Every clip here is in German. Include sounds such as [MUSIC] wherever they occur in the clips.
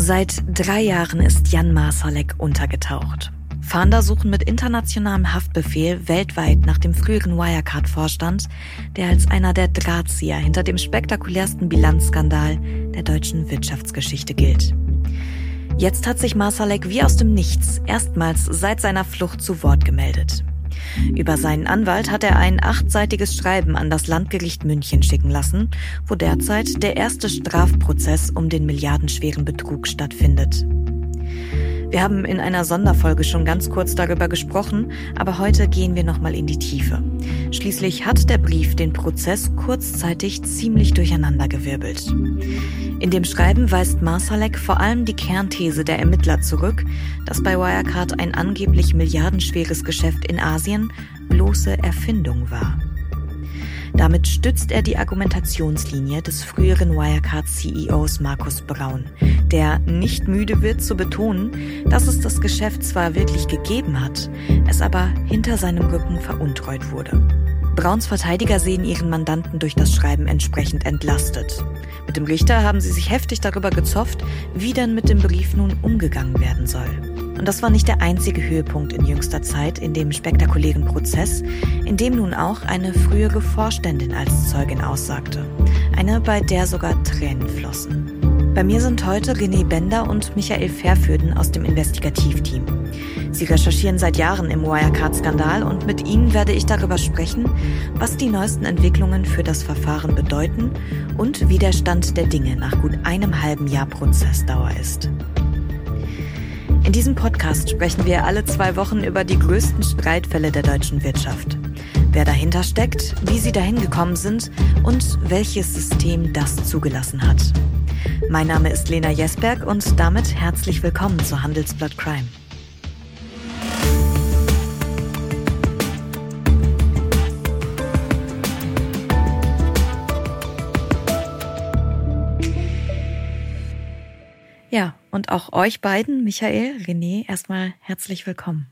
Seit drei Jahren ist Jan Marsalek untergetaucht. Fahnder suchen mit internationalem Haftbefehl weltweit nach dem früheren Wirecard-Vorstand, der als einer der Drahtzieher hinter dem spektakulärsten Bilanzskandal der deutschen Wirtschaftsgeschichte gilt. Jetzt hat sich Marsalek wie aus dem Nichts erstmals seit seiner Flucht zu Wort gemeldet. Über seinen Anwalt hat er ein achtseitiges Schreiben an das Landgericht München schicken lassen, wo derzeit der erste Strafprozess um den milliardenschweren Betrug stattfindet. Wir haben in einer Sonderfolge schon ganz kurz darüber gesprochen, aber heute gehen wir nochmal in die Tiefe. Schließlich hat der Brief den Prozess kurzzeitig ziemlich durcheinandergewirbelt. In dem Schreiben weist Marsalek vor allem die Kernthese der Ermittler zurück, dass bei Wirecard ein angeblich milliardenschweres Geschäft in Asien bloße Erfindung war. Damit stützt er die Argumentationslinie des früheren Wirecard-CEOs Markus Braun, der nicht müde wird zu betonen, dass es das Geschäft zwar wirklich gegeben hat, es aber hinter seinem Rücken veruntreut wurde. Brauns Verteidiger sehen ihren Mandanten durch das Schreiben entsprechend entlastet. Mit dem Richter haben sie sich heftig darüber gezofft, wie denn mit dem Brief nun umgegangen werden soll. Und das war nicht der einzige Höhepunkt in jüngster Zeit in dem spektakulären Prozess, in dem nun auch eine frühere Vorständin als Zeugin aussagte. Eine, bei der sogar Tränen flossen. Bei mir sind heute René Bender und Michael Verfürden aus dem Investigativteam. Sie recherchieren seit Jahren im Wirecard-Skandal und mit ihnen werde ich darüber sprechen, was die neuesten Entwicklungen für das Verfahren bedeuten und wie der Stand der Dinge nach gut einem halben Jahr Prozessdauer ist. In diesem Podcast sprechen wir alle zwei Wochen über die größten Streitfälle der deutschen Wirtschaft. Wer dahinter steckt, wie sie dahin gekommen sind und welches System das zugelassen hat. Mein Name ist Lena Jesberg und damit herzlich willkommen zu Handelsblatt Crime. Und auch euch beiden, Michael, René, erstmal herzlich willkommen.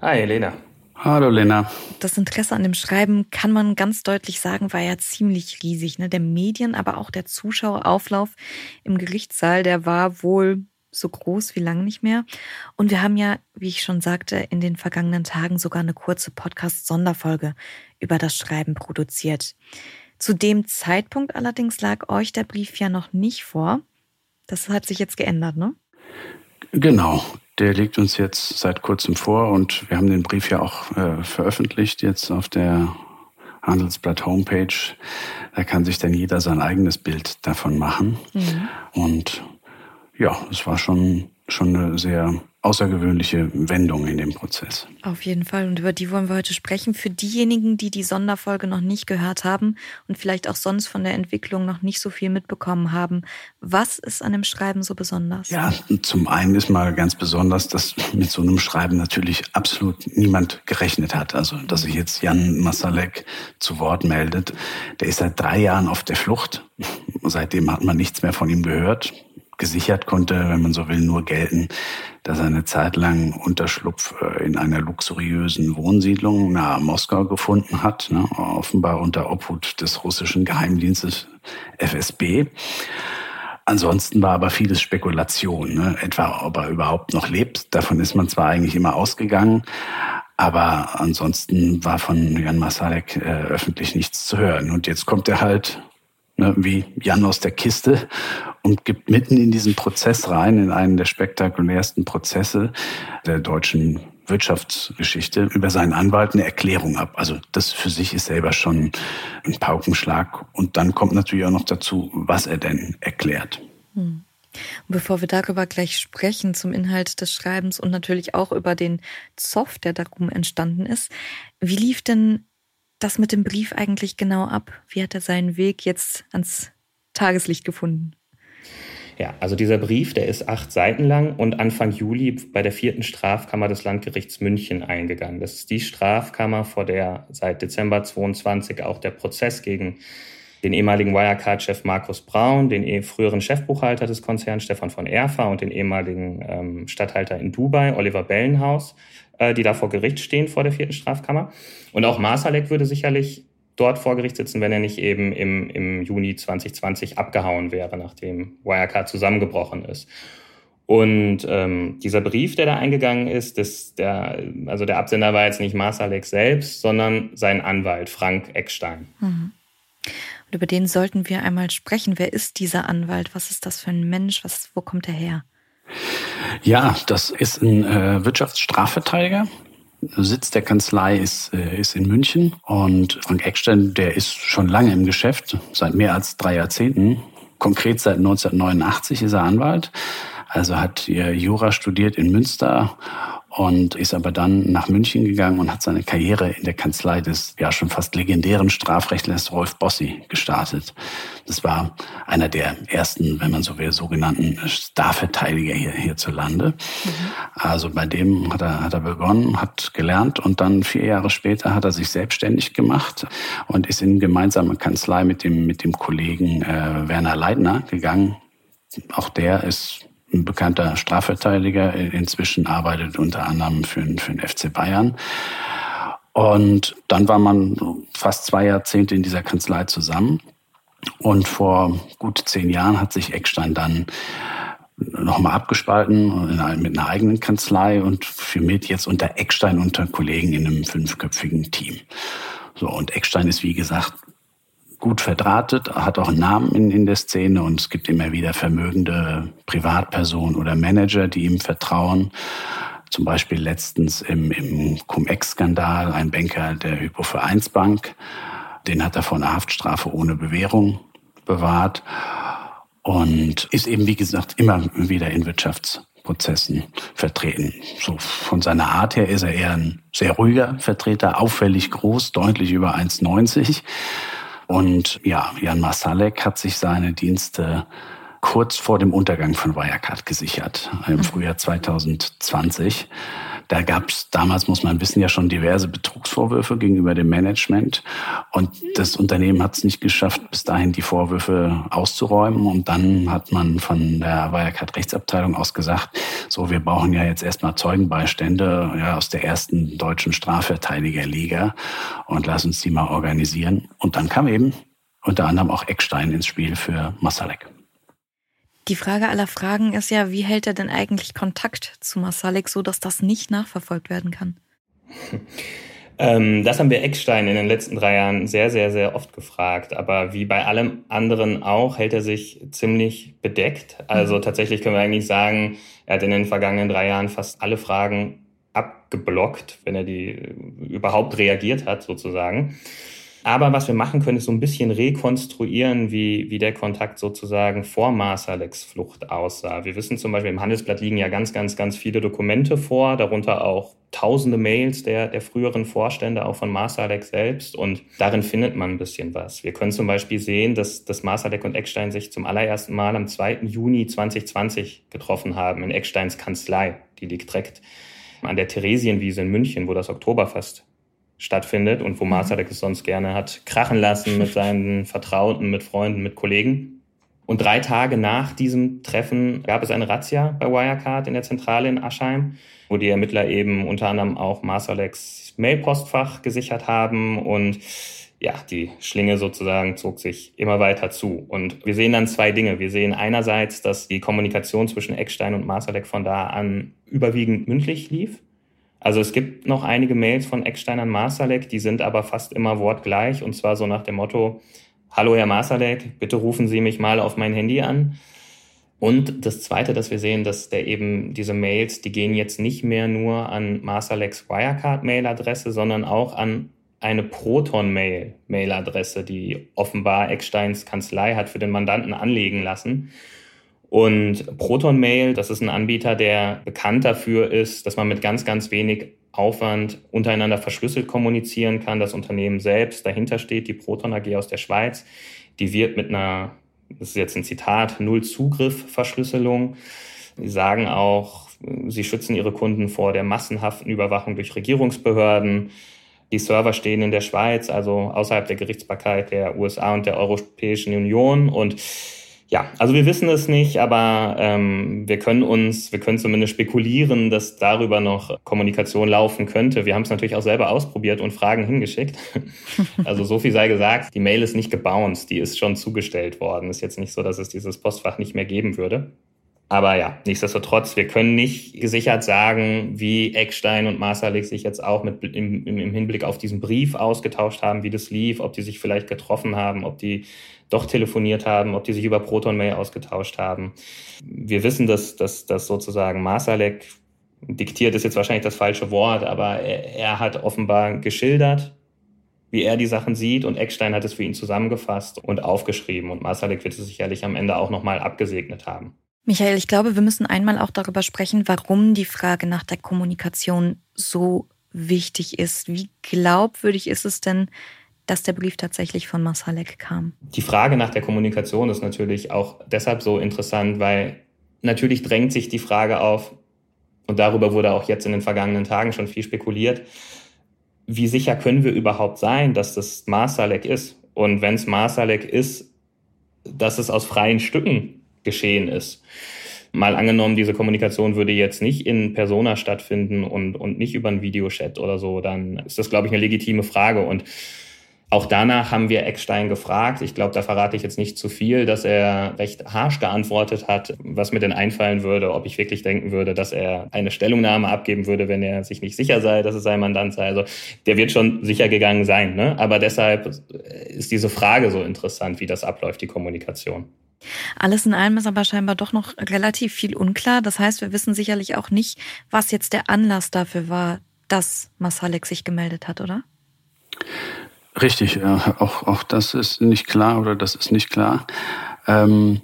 Hi, Lena. Hallo, Lena. Das Interesse an dem Schreiben kann man ganz deutlich sagen, war ja ziemlich riesig. Ne? Der Medien, aber auch der Zuschauerauflauf im Gerichtssaal, der war wohl so groß wie lange nicht mehr. Und wir haben ja, wie ich schon sagte, in den vergangenen Tagen sogar eine kurze Podcast-Sonderfolge über das Schreiben produziert. Zu dem Zeitpunkt allerdings lag euch der Brief ja noch nicht vor. Das hat sich jetzt geändert, ne? Genau. Der liegt uns jetzt seit kurzem vor und wir haben den Brief ja auch äh, veröffentlicht jetzt auf der Handelsblatt Homepage. Da kann sich dann jeder sein eigenes Bild davon machen. Mhm. Und ja, es war schon, schon eine sehr außergewöhnliche Wendung in dem Prozess. Auf jeden Fall. Und über die wollen wir heute sprechen. Für diejenigen, die die Sonderfolge noch nicht gehört haben und vielleicht auch sonst von der Entwicklung noch nicht so viel mitbekommen haben. Was ist an dem Schreiben so besonders? Ja, zum einen ist mal ganz besonders, dass mit so einem Schreiben natürlich absolut niemand gerechnet hat. Also, dass sich jetzt Jan Masalek zu Wort meldet. Der ist seit drei Jahren auf der Flucht. Seitdem hat man nichts mehr von ihm gehört gesichert konnte, wenn man so will, nur gelten, dass er eine Zeit lang Unterschlupf äh, in einer luxuriösen Wohnsiedlung nahe Moskau gefunden hat, ne, offenbar unter Obhut des russischen Geheimdienstes FSB. Ansonsten war aber vieles Spekulation, ne? etwa ob er überhaupt noch lebt. Davon ist man zwar eigentlich immer ausgegangen, aber ansonsten war von Jan Masalek äh, öffentlich nichts zu hören. Und jetzt kommt er halt ne, wie Jan aus der Kiste und gibt mitten in diesen Prozess rein, in einen der spektakulärsten Prozesse der deutschen Wirtschaftsgeschichte über seinen Anwalt eine Erklärung ab. Also das für sich ist selber schon ein Paukenschlag. Und dann kommt natürlich auch noch dazu, was er denn erklärt. Hm. Bevor wir darüber gleich sprechen, zum Inhalt des Schreibens und natürlich auch über den Zoff, der darum entstanden ist, wie lief denn das mit dem Brief eigentlich genau ab? Wie hat er seinen Weg jetzt ans Tageslicht gefunden? Ja, also dieser Brief, der ist acht Seiten lang und Anfang Juli bei der vierten Strafkammer des Landgerichts München eingegangen. Das ist die Strafkammer, vor der seit Dezember 22 auch der Prozess gegen den ehemaligen Wirecard-Chef Markus Braun, den eh früheren Chefbuchhalter des Konzerns Stefan von Erfa und den ehemaligen ähm, Statthalter in Dubai, Oliver Bellenhaus, äh, die da vor Gericht stehen vor der vierten Strafkammer. Und auch Masalek würde sicherlich dort vor Gericht sitzen, wenn er nicht eben im, im Juni 2020 abgehauen wäre, nachdem Wirecard zusammengebrochen ist. Und ähm, dieser Brief, der da eingegangen ist, das, der, also der Absender war jetzt nicht Masalek selbst, sondern sein Anwalt, Frank Eckstein. Mhm. Und über den sollten wir einmal sprechen. Wer ist dieser Anwalt? Was ist das für ein Mensch? Was, wo kommt er her? Ja, das ist ein äh, Wirtschaftsstrafverteidiger. Sitz der Kanzlei ist, äh, ist in München und Frank Eckstein, der ist schon lange im Geschäft, seit mehr als drei Jahrzehnten. Konkret seit 1989 ist er Anwalt, also hat Jura studiert in Münster und ist aber dann nach München gegangen und hat seine Karriere in der Kanzlei des ja schon fast legendären Strafrechtlers Rolf Bossi gestartet. Das war einer der ersten, wenn man so will, sogenannten Starverteidiger hier, hierzulande. Mhm. Also bei dem hat er, hat er begonnen, hat gelernt und dann vier Jahre später hat er sich selbstständig gemacht und ist in gemeinsame Kanzlei mit dem, mit dem Kollegen äh, Werner Leitner gegangen. Auch der ist ein bekannter Strafverteidiger, inzwischen arbeitet unter anderem für, für den FC Bayern. Und dann war man fast zwei Jahrzehnte in dieser Kanzlei zusammen. Und vor gut zehn Jahren hat sich Eckstein dann nochmal abgespalten mit einer eigenen Kanzlei und firmiert jetzt unter Eckstein unter Kollegen in einem fünfköpfigen Team. So, und Eckstein ist, wie gesagt, gut verdrahtet, hat auch einen Namen in, in der Szene und es gibt immer wieder vermögende Privatpersonen oder Manager, die ihm vertrauen. Zum Beispiel letztens im, im Cum-Ex-Skandal ein Banker der Hypovereinsbank. Den hat er vor einer Haftstrafe ohne Bewährung bewahrt und ist eben, wie gesagt, immer wieder in Wirtschaftsprozessen vertreten. So von seiner Art her ist er eher ein sehr ruhiger Vertreter, auffällig groß, deutlich über 1,90 und ja, Jan Masalek hat sich seine Dienste kurz vor dem Untergang von Wirecard gesichert, im mhm. Frühjahr 2020. Da gab es damals, muss man wissen, ja schon diverse Betrugsvorwürfe gegenüber dem Management. Und das Unternehmen hat es nicht geschafft, bis dahin die Vorwürfe auszuräumen. Und dann hat man von der Wirecard-Rechtsabteilung aus gesagt, so, wir brauchen ja jetzt erstmal Zeugenbeistände ja, aus der ersten deutschen Strafverteidigerliga und lass uns die mal organisieren. Und dann kam eben unter anderem auch Eckstein ins Spiel für Masalek. Die Frage aller Fragen ist ja, wie hält er denn eigentlich Kontakt zu Masalik, so dass das nicht nachverfolgt werden kann? [LAUGHS] Ähm, das haben wir Eckstein in den letzten drei Jahren sehr, sehr, sehr oft gefragt. Aber wie bei allem anderen auch, hält er sich ziemlich bedeckt. Also mhm. tatsächlich können wir eigentlich sagen, er hat in den vergangenen drei Jahren fast alle Fragen abgeblockt, wenn er die überhaupt reagiert hat, sozusagen. Aber was wir machen können, ist so ein bisschen rekonstruieren, wie, wie der Kontakt sozusagen vor Marsalex Flucht aussah. Wir wissen zum Beispiel, im Handelsblatt liegen ja ganz, ganz, ganz viele Dokumente vor, darunter auch tausende Mails der, der früheren Vorstände, auch von Marsalek selbst. Und darin findet man ein bisschen was. Wir können zum Beispiel sehen, dass, dass Marsalek und Eckstein sich zum allerersten Mal am 2. Juni 2020 getroffen haben in Ecksteins Kanzlei. Die liegt direkt an der Theresienwiese in München, wo das Oktoberfest stattfindet und wo. Marzadek es sonst gerne hat krachen lassen mit seinen [LAUGHS] Vertrauten, mit Freunden, mit Kollegen. Und drei Tage nach diesem Treffen gab es eine Razzia bei Wirecard in der Zentrale in Aschheim, wo die Ermittler eben unter anderem auch Marsaleks Mailpostfach gesichert haben und ja, die Schlinge sozusagen zog sich immer weiter zu. Und wir sehen dann zwei Dinge. Wir sehen einerseits, dass die Kommunikation zwischen Eckstein und Marsalek von da an überwiegend mündlich lief. Also es gibt noch einige Mails von Eckstein an Marsalek, die sind aber fast immer wortgleich und zwar so nach dem Motto, Hallo Herr Marsalek, bitte rufen Sie mich mal auf mein Handy an. Und das Zweite, dass wir sehen, dass der eben diese Mails, die gehen jetzt nicht mehr nur an Marsaleks Wirecard-Mail-Adresse, sondern auch an eine Proton-Mail-Mail-Adresse, die offenbar Ecksteins Kanzlei hat für den Mandanten anlegen lassen. Und Proton Mail, das ist ein Anbieter, der bekannt dafür ist, dass man mit ganz, ganz wenig Aufwand untereinander verschlüsselt kommunizieren kann. Das Unternehmen selbst, dahinter steht die Proton AG aus der Schweiz, die wird mit einer, das ist jetzt ein Zitat, Null-Zugriff-Verschlüsselung. Sie sagen auch, sie schützen ihre Kunden vor der massenhaften Überwachung durch Regierungsbehörden. Die Server stehen in der Schweiz, also außerhalb der Gerichtsbarkeit der USA und der Europäischen Union und Ja, also wir wissen es nicht, aber ähm, wir können uns, wir können zumindest spekulieren, dass darüber noch Kommunikation laufen könnte. Wir haben es natürlich auch selber ausprobiert und Fragen hingeschickt. [LAUGHS] also so viel sei gesagt, die Mail ist nicht gebounced, die ist schon zugestellt worden. Ist jetzt nicht so, dass es dieses Postfach nicht mehr geben würde. Aber ja, nichtsdestotrotz, wir können nicht gesichert sagen, wie Eckstein und Marsalik sich jetzt auch mit, im, im Hinblick auf diesen Brief ausgetauscht haben, wie das lief, ob die sich vielleicht getroffen haben, ob die doch telefoniert haben, ob die sich über Proton Mail ausgetauscht haben. Wir wissen, dass, dass, dass sozusagen Masalek diktiert ist jetzt wahrscheinlich das falsche Wort, aber er, er hat offenbar geschildert, wie er die Sachen sieht und Eckstein hat es für ihn zusammengefasst und aufgeschrieben und Masalek wird es sicherlich am Ende auch nochmal abgesegnet haben. Michael, ich glaube, wir müssen einmal auch darüber sprechen, warum die Frage nach der Kommunikation so wichtig ist. Wie glaubwürdig ist es denn, dass der Brief tatsächlich von Masalek kam? Die Frage nach der Kommunikation ist natürlich auch deshalb so interessant, weil natürlich drängt sich die Frage auf, und darüber wurde auch jetzt in den vergangenen Tagen schon viel spekuliert, wie sicher können wir überhaupt sein, dass das Masalek ist? Und wenn es Masalek ist, dass es aus freien Stücken geschehen ist. Mal angenommen, diese Kommunikation würde jetzt nicht in Persona stattfinden und, und nicht über einen Videochat oder so, dann ist das, glaube ich, eine legitime Frage. Und auch danach haben wir Eckstein gefragt. Ich glaube, da verrate ich jetzt nicht zu viel, dass er recht harsch geantwortet hat, was mir denn einfallen würde, ob ich wirklich denken würde, dass er eine Stellungnahme abgeben würde, wenn er sich nicht sicher sei, dass es sein Mandant sei. Also der wird schon sicher gegangen sein. Ne? Aber deshalb ist diese Frage so interessant, wie das abläuft, die Kommunikation. Alles in allem ist aber scheinbar doch noch relativ viel unklar. Das heißt, wir wissen sicherlich auch nicht, was jetzt der Anlass dafür war, dass Masalek sich gemeldet hat, oder? Richtig, ja. auch, auch das ist nicht klar oder das ist nicht klar. Ähm,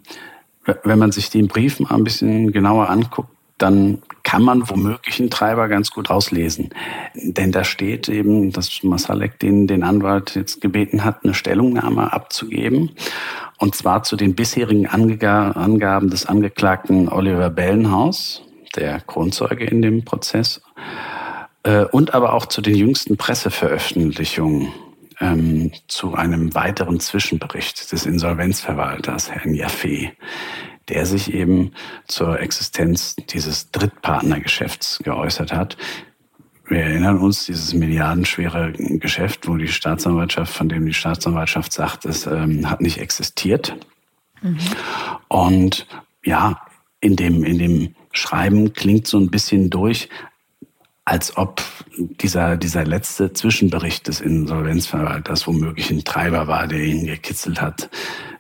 wenn man sich den Brief mal ein bisschen genauer anguckt, dann kann man womöglich einen Treiber ganz gut auslesen. Denn da steht eben, dass Masalek den, den Anwalt jetzt gebeten hat, eine Stellungnahme abzugeben. Und zwar zu den bisherigen Angaben des Angeklagten Oliver Bellenhaus, der Kronzeuge in dem Prozess, äh, und aber auch zu den jüngsten Presseveröffentlichungen ähm, zu einem weiteren Zwischenbericht des Insolvenzverwalters, Herrn Jaffe, der sich eben zur Existenz dieses Drittpartnergeschäfts geäußert hat. Wir erinnern uns, dieses milliardenschwere Geschäft, wo die Staatsanwaltschaft, von dem die Staatsanwaltschaft sagt, es ähm, hat nicht existiert. Mhm. Und ja, in dem, in dem Schreiben klingt so ein bisschen durch, als ob dieser, dieser letzte Zwischenbericht des Insolvenzverwalters womöglich ein Treiber war, der ihn gekitzelt hat,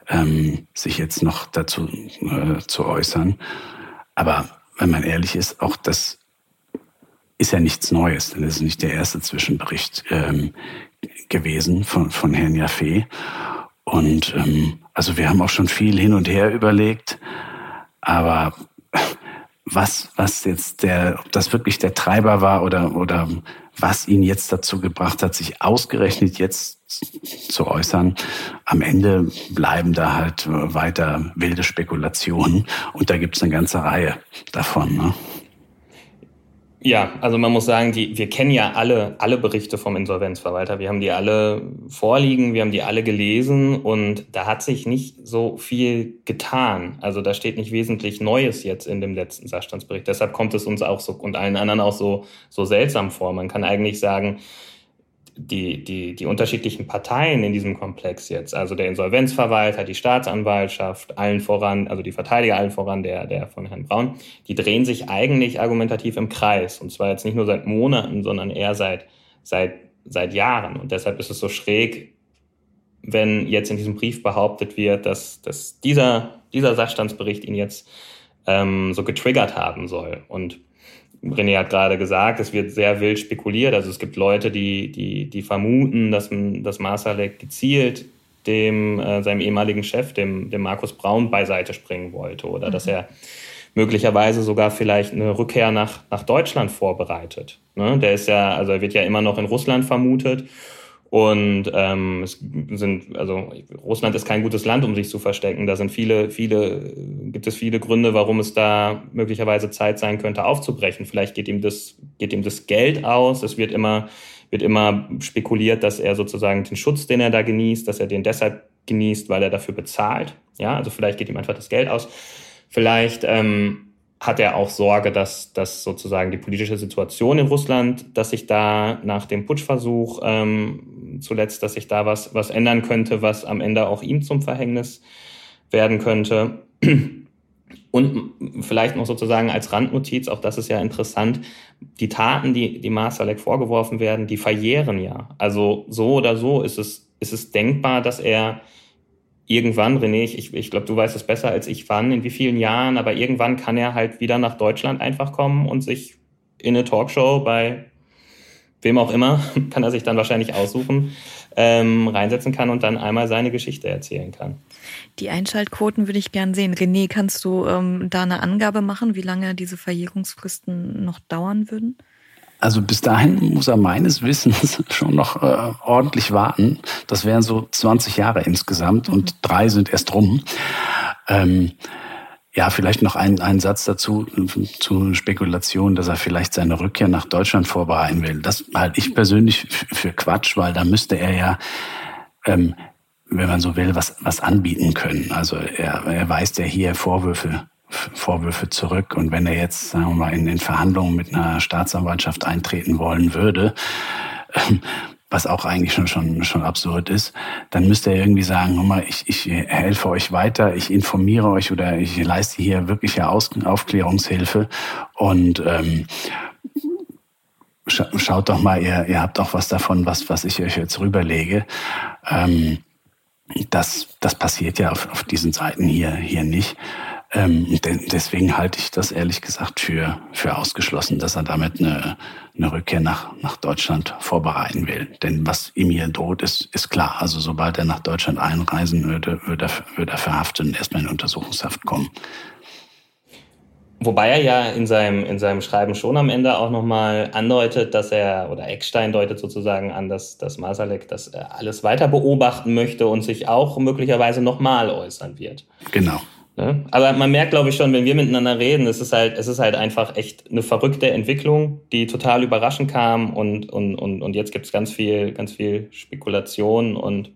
ähm, sich jetzt noch dazu äh, zu äußern. Aber wenn man ehrlich ist, auch das ist ja nichts Neues, denn es ist nicht der erste Zwischenbericht ähm, gewesen von, von Herrn Jaffe. Und ähm, also wir haben auch schon viel hin und her überlegt, aber was, was jetzt der, ob das wirklich der Treiber war oder, oder was ihn jetzt dazu gebracht hat, sich ausgerechnet jetzt zu äußern. Am Ende bleiben da halt weiter wilde Spekulationen und da gibt es eine ganze Reihe davon. Ne? Ja, also man muss sagen, die, wir kennen ja alle, alle Berichte vom Insolvenzverwalter. Wir haben die alle vorliegen, wir haben die alle gelesen und da hat sich nicht so viel getan. Also da steht nicht wesentlich Neues jetzt in dem letzten Sachstandsbericht. Deshalb kommt es uns auch so und allen anderen auch so, so seltsam vor. Man kann eigentlich sagen, die, die, die unterschiedlichen Parteien in diesem Komplex jetzt, also der Insolvenzverwalter, die Staatsanwaltschaft, allen voran, also die Verteidiger allen voran, der, der von Herrn Braun, die drehen sich eigentlich argumentativ im Kreis. Und zwar jetzt nicht nur seit Monaten, sondern eher seit, seit, seit Jahren. Und deshalb ist es so schräg, wenn jetzt in diesem Brief behauptet wird, dass, dass dieser, dieser Sachstandsbericht ihn jetzt ähm, so getriggert haben soll. Und René hat gerade gesagt, es wird sehr wild spekuliert. Also es gibt Leute, die, die, die vermuten, dass, dass Masalek gezielt dem, äh, seinem ehemaligen Chef, dem, dem Markus Braun, beiseite springen wollte oder mhm. dass er möglicherweise sogar vielleicht eine Rückkehr nach, nach Deutschland vorbereitet. Ne? Der ist ja, also er wird ja immer noch in Russland vermutet und ähm, es sind, also Russland ist kein gutes Land, um sich zu verstecken. Da sind viele, viele, gibt es viele Gründe, warum es da möglicherweise Zeit sein könnte, aufzubrechen. Vielleicht geht ihm das, geht ihm das Geld aus. Es wird immer, wird immer spekuliert, dass er sozusagen den Schutz, den er da genießt, dass er den deshalb genießt, weil er dafür bezahlt. Ja, also vielleicht geht ihm einfach das Geld aus. Vielleicht ähm, hat er auch Sorge, dass, dass sozusagen die politische Situation in Russland, dass sich da nach dem Putschversuch ähm, zuletzt, dass sich da was, was ändern könnte, was am Ende auch ihm zum Verhängnis werden könnte. Und vielleicht noch sozusagen als Randnotiz, auch das ist ja interessant, die Taten, die, die Masalek vorgeworfen werden, die verjähren ja. Also so oder so ist es, ist es denkbar, dass er irgendwann, René, ich, ich glaube, du weißt es besser als ich wann, in wie vielen Jahren, aber irgendwann kann er halt wieder nach Deutschland einfach kommen und sich in eine Talkshow bei wem auch immer, [LAUGHS] kann er sich dann wahrscheinlich aussuchen, ähm, reinsetzen kann und dann einmal seine Geschichte erzählen kann. Die Einschaltquoten würde ich gern sehen. René, kannst du ähm, da eine Angabe machen, wie lange diese Verjährungsfristen noch dauern würden? Also bis dahin muss er meines Wissens [LAUGHS] schon noch äh, ordentlich warten. Das wären so 20 Jahre insgesamt und drei sind erst rum. Ähm, ja, vielleicht noch ein, ein Satz dazu, zu Spekulation, dass er vielleicht seine Rückkehr nach Deutschland vorbereiten will. Das halte ich persönlich für Quatsch, weil da müsste er ja, ähm, wenn man so will, was, was anbieten können. Also er, er weist ja hier Vorwürfe Vorwürfe zurück. Und wenn er jetzt, sagen wir mal, in den Verhandlungen mit einer Staatsanwaltschaft eintreten wollen würde, ähm, was auch eigentlich schon, schon, schon absurd ist, dann müsste er irgendwie sagen, mal, ich, ich helfe euch weiter, ich informiere euch oder ich leiste hier wirkliche Aus Aufklärungshilfe und ähm, schaut doch mal, ihr, ihr habt auch was davon, was, was ich euch jetzt rüberlege. Ähm, das, das passiert ja auf, auf diesen Seiten hier, hier nicht. Ähm, deswegen halte ich das ehrlich gesagt für, für ausgeschlossen, dass er damit eine, eine Rückkehr nach, nach Deutschland vorbereiten will. Denn was ihm hier droht, ist, ist klar. Also sobald er nach Deutschland einreisen würde, würde er, würde er verhaftet und erstmal in Untersuchungshaft kommen. Wobei er ja in seinem, in seinem Schreiben schon am Ende auch nochmal andeutet, dass er, oder Eckstein deutet sozusagen an, dass, dass Masalek das alles weiter beobachten möchte und sich auch möglicherweise nochmal äußern wird. Genau. Ne? Aber man merkt, glaube ich, schon, wenn wir miteinander reden, es ist halt, es ist halt einfach echt eine verrückte Entwicklung, die total überraschend kam und, und, und, und jetzt gibt es ganz viel, ganz viel Spekulation und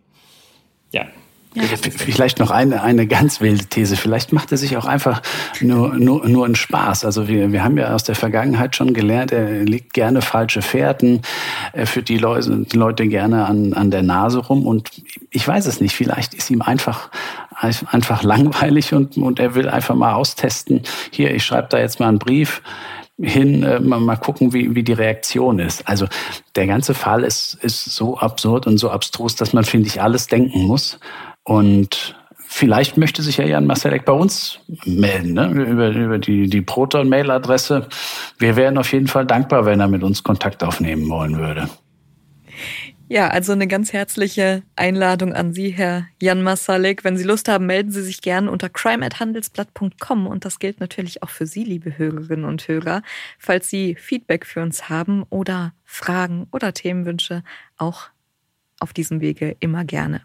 ja, ja. Vielleicht noch eine, eine ganz wilde These. Vielleicht macht er sich auch einfach nur, nur, nur einen Spaß. Also wir, wir haben ja aus der Vergangenheit schon gelernt, er legt gerne falsche Fährten, er führt die Leute, die Leute gerne an, an der Nase rum. Und ich weiß es nicht, vielleicht ist ihm einfach, einfach langweilig und, und er will einfach mal austesten. Hier, ich schreibe da jetzt mal einen Brief hin, äh, mal gucken, wie, wie die Reaktion ist. Also der ganze Fall ist, ist so absurd und so abstrus, dass man, finde ich, alles denken muss. Und vielleicht möchte sich ja Jan Masalek bei uns melden, ne? über, über die, die Proton-Mail-Adresse. Wir wären auf jeden Fall dankbar, wenn er mit uns Kontakt aufnehmen wollen würde. Ja, also eine ganz herzliche Einladung an Sie, Herr Jan Masalek. Wenn Sie Lust haben, melden Sie sich gerne unter crime@handelsblatt.com und das gilt natürlich auch für Sie, liebe Hörerinnen und Hörer. Falls Sie Feedback für uns haben oder Fragen oder Themenwünsche, auch auf diesem Wege immer gerne.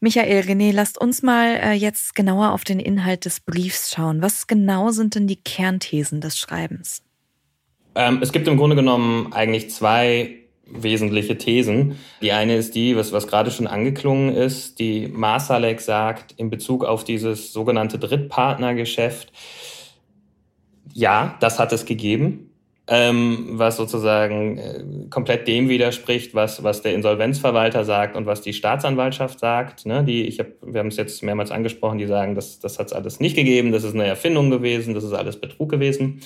Michael, René, lasst uns mal äh, jetzt genauer auf den Inhalt des Briefs schauen. Was genau sind denn die Kernthesen des Schreibens? Ähm, es gibt im Grunde genommen eigentlich zwei wesentliche Thesen. Die eine ist die, was, was gerade schon angeklungen ist, die Masalek sagt in Bezug auf dieses sogenannte Drittpartnergeschäft, ja, das hat es gegeben ähm, was sozusagen äh, komplett dem widerspricht, was, was der Insolvenzverwalter sagt und was die Staatsanwaltschaft sagt. Ne? Die, ich hab, wir haben es jetzt mehrmals angesprochen, die sagen, das, das hat es alles nicht gegeben, das ist eine Erfindung gewesen, das ist alles Betrug gewesen.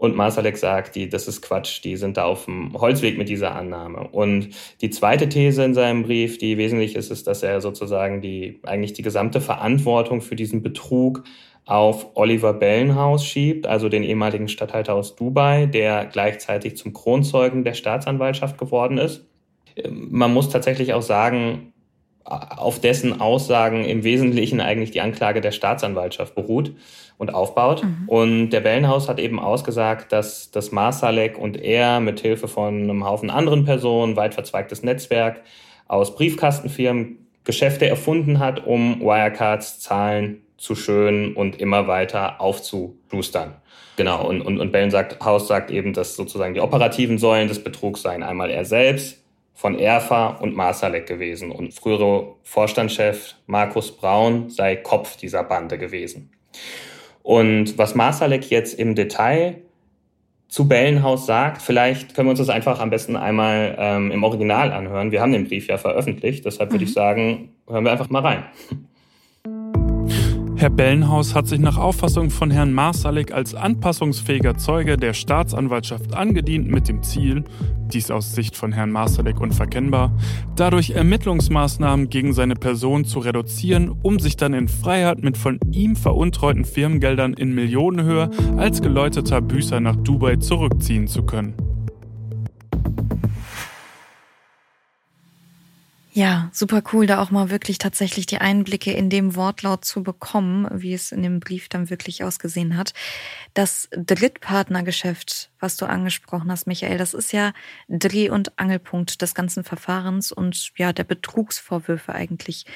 Und Masalek sagt, die, das ist Quatsch, die sind da auf dem Holzweg mit dieser Annahme. Und die zweite These in seinem Brief, die wesentlich ist, ist, dass er sozusagen die, eigentlich die gesamte Verantwortung für diesen Betrug auf Oliver Bellenhaus schiebt, also den ehemaligen Statthalter aus Dubai, der gleichzeitig zum Kronzeugen der Staatsanwaltschaft geworden ist. Man muss tatsächlich auch sagen, auf dessen Aussagen im Wesentlichen eigentlich die Anklage der Staatsanwaltschaft beruht und aufbaut. Mhm. Und der Bellenhaus hat eben ausgesagt, dass das Marsalek und er mit Hilfe von einem Haufen anderen Personen, weit verzweigtes Netzwerk aus Briefkastenfirmen Geschäfte erfunden hat, um Wirecards Zahlen zu schön und immer weiter aufzuplustern. Genau, und, und, und Bellen sagt, Haus sagt eben, dass sozusagen die operativen Säulen des Betrugs seien einmal er selbst, von Erfa und Masalek gewesen und frühere Vorstandschef Markus Braun sei Kopf dieser Bande gewesen. Und was Masalek jetzt im Detail zu Bellenhaus sagt, vielleicht können wir uns das einfach am besten einmal ähm, im Original anhören. Wir haben den Brief ja veröffentlicht, deshalb würde mhm. ich sagen, hören wir einfach mal rein. Herr Bellenhaus hat sich nach Auffassung von Herrn Marsalik als anpassungsfähiger Zeuge der Staatsanwaltschaft angedient mit dem Ziel, dies aus Sicht von Herrn Marsalik unverkennbar, dadurch Ermittlungsmaßnahmen gegen seine Person zu reduzieren, um sich dann in Freiheit mit von ihm veruntreuten Firmengeldern in Millionenhöhe als geläuteter Büßer nach Dubai zurückziehen zu können. Ja, super cool, da auch mal wirklich tatsächlich die Einblicke in dem Wortlaut zu bekommen, wie es in dem Brief dann wirklich ausgesehen hat. Das Drittpartnergeschäft, was du angesprochen hast, Michael, das ist ja Dreh- und Angelpunkt des ganzen Verfahrens und ja, der Betrugsvorwürfe eigentlich.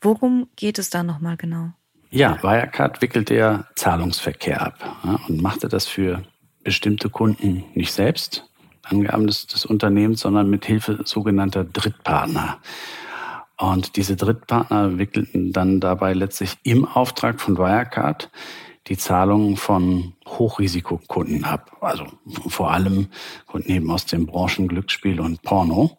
Worum geht es da nochmal genau? Ja, Wirecard wickelte ja Zahlungsverkehr ab ja, und machte das für bestimmte Kunden nicht selbst, Angaben des, des Unternehmens, sondern mit Hilfe sogenannter Drittpartner. Und diese Drittpartner wickelten dann dabei letztlich im Auftrag von Wirecard die Zahlungen von Hochrisikokunden ab. Also vor allem Kunden eben aus den Branchen Glücksspiel und Porno.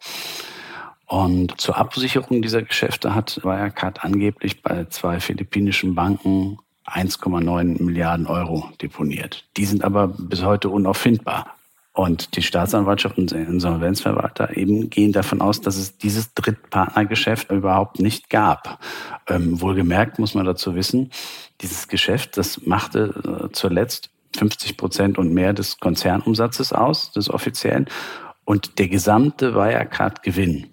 Und zur Absicherung dieser Geschäfte hat Wirecard angeblich bei zwei philippinischen Banken 1,9 Milliarden Euro deponiert. Die sind aber bis heute unauffindbar. Und die Staatsanwaltschaft und der Insolvenzverwalter eben gehen davon aus, dass es dieses Drittpartnergeschäft überhaupt nicht gab. Ähm, wohlgemerkt muss man dazu wissen, dieses Geschäft, das machte äh, zuletzt 50 Prozent und mehr des Konzernumsatzes aus, des offiziellen. Und der gesamte Wirecard-Gewinn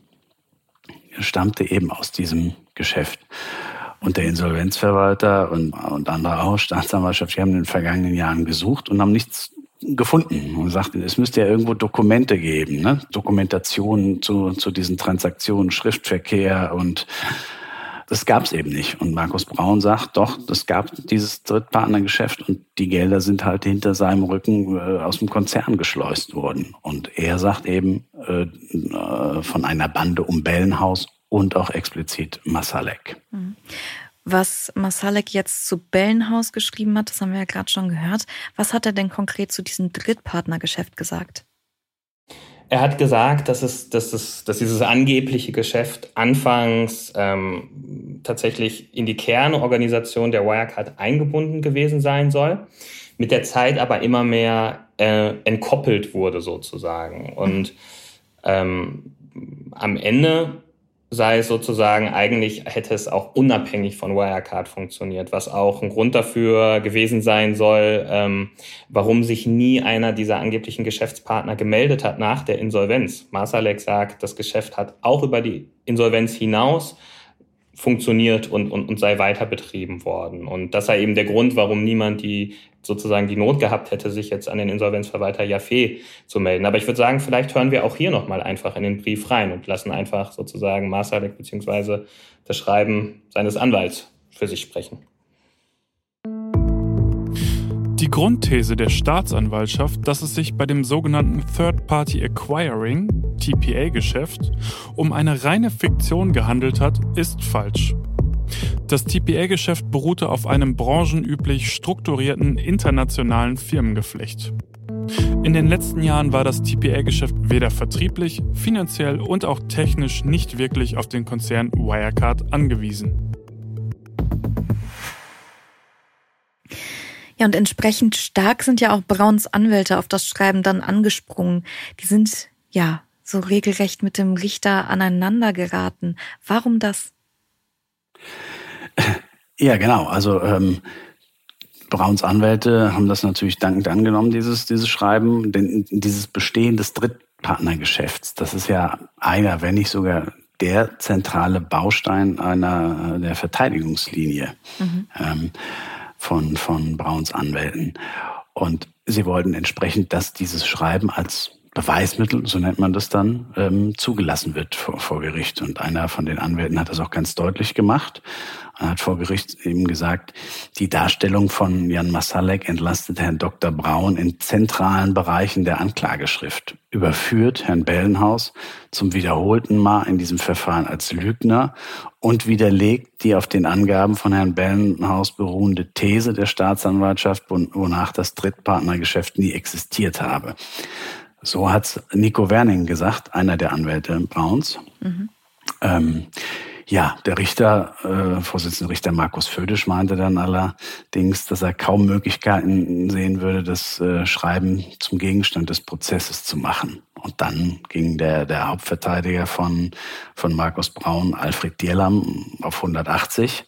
stammte eben aus diesem Geschäft. Und der Insolvenzverwalter und, und andere auch, Staatsanwaltschaft, die haben in den vergangenen Jahren gesucht und haben nichts gefunden und sagte, es müsste ja irgendwo Dokumente geben, ne? Dokumentation zu, zu diesen Transaktionen, Schriftverkehr und das gab es eben nicht. Und Markus Braun sagt, doch, das gab dieses Drittpartnergeschäft und die Gelder sind halt hinter seinem Rücken äh, aus dem Konzern geschleust worden. Und er sagt eben äh, äh von einer Bande um Bellenhaus und auch explizit Masalek. Mhm. Was Masalek jetzt zu Bellenhaus geschrieben hat, das haben wir ja gerade schon gehört. Was hat er denn konkret zu diesem Drittpartnergeschäft gesagt? Er hat gesagt, dass, es, dass, es, dass dieses angebliche Geschäft anfangs ähm, tatsächlich in die Kernorganisation der Wirecard eingebunden gewesen sein soll, mit der Zeit aber immer mehr äh, entkoppelt wurde sozusagen. Und ähm, am Ende sei es sozusagen, eigentlich hätte es auch unabhängig von Wirecard funktioniert, was auch ein Grund dafür gewesen sein soll, ähm, warum sich nie einer dieser angeblichen Geschäftspartner gemeldet hat nach der Insolvenz. Masalek sagt, das Geschäft hat auch über die Insolvenz hinaus funktioniert und, und, und sei weiter betrieben worden. Und das sei eben der Grund, warum niemand die sozusagen die Not gehabt hätte, sich jetzt an den Insolvenzverwalter Jaffe zu melden. Aber ich würde sagen, vielleicht hören wir auch hier nochmal einfach in den Brief rein und lassen einfach sozusagen Masalek beziehungsweise das Schreiben seines Anwalts für sich sprechen. Die Grundthese der Staatsanwaltschaft, dass es sich bei dem sogenannten Third-Party Acquiring, TPA-Geschäft, um eine reine Fiktion gehandelt hat, ist falsch. Das TPA-Geschäft beruhte auf einem branchenüblich strukturierten internationalen Firmengeflecht. In den letzten Jahren war das TPA-Geschäft weder vertrieblich, finanziell und auch technisch nicht wirklich auf den Konzern Wirecard angewiesen. Ja, und entsprechend stark sind ja auch Brauns Anwälte auf das Schreiben dann angesprungen. Die sind ja so regelrecht mit dem Richter aneinander geraten. Warum das? Ja, genau. Also ähm, Brauns Anwälte haben das natürlich dankend angenommen, dieses, dieses Schreiben, denn dieses Bestehen des Drittpartnergeschäfts, das ist ja einer, wenn nicht sogar der zentrale Baustein einer der Verteidigungslinie. Mhm. Ähm, von, von Brauns Anwälten. Und sie wollten entsprechend, dass dieses Schreiben als Beweismittel, so nennt man das dann, ähm, zugelassen wird vor, vor Gericht. Und einer von den Anwälten hat das auch ganz deutlich gemacht. Er hat vor Gericht eben gesagt, die Darstellung von Jan Masalek entlastet Herrn Dr. Braun in zentralen Bereichen der Anklageschrift, überführt Herrn Bellenhaus zum wiederholten Mal in diesem Verfahren als Lügner und widerlegt die auf den Angaben von Herrn Bellenhaus beruhende These der Staatsanwaltschaft, wonach das Drittpartnergeschäft nie existiert habe. So hat Nico Werning gesagt, einer der Anwälte Brauns. Mhm. Ähm, ja, der Richter, äh, Vorsitzende Richter Markus Födisch meinte dann allerdings, dass er kaum Möglichkeiten sehen würde, das äh, Schreiben zum Gegenstand des Prozesses zu machen. Und dann ging der, der Hauptverteidiger von, von Markus Braun, Alfred Dierlam, auf 180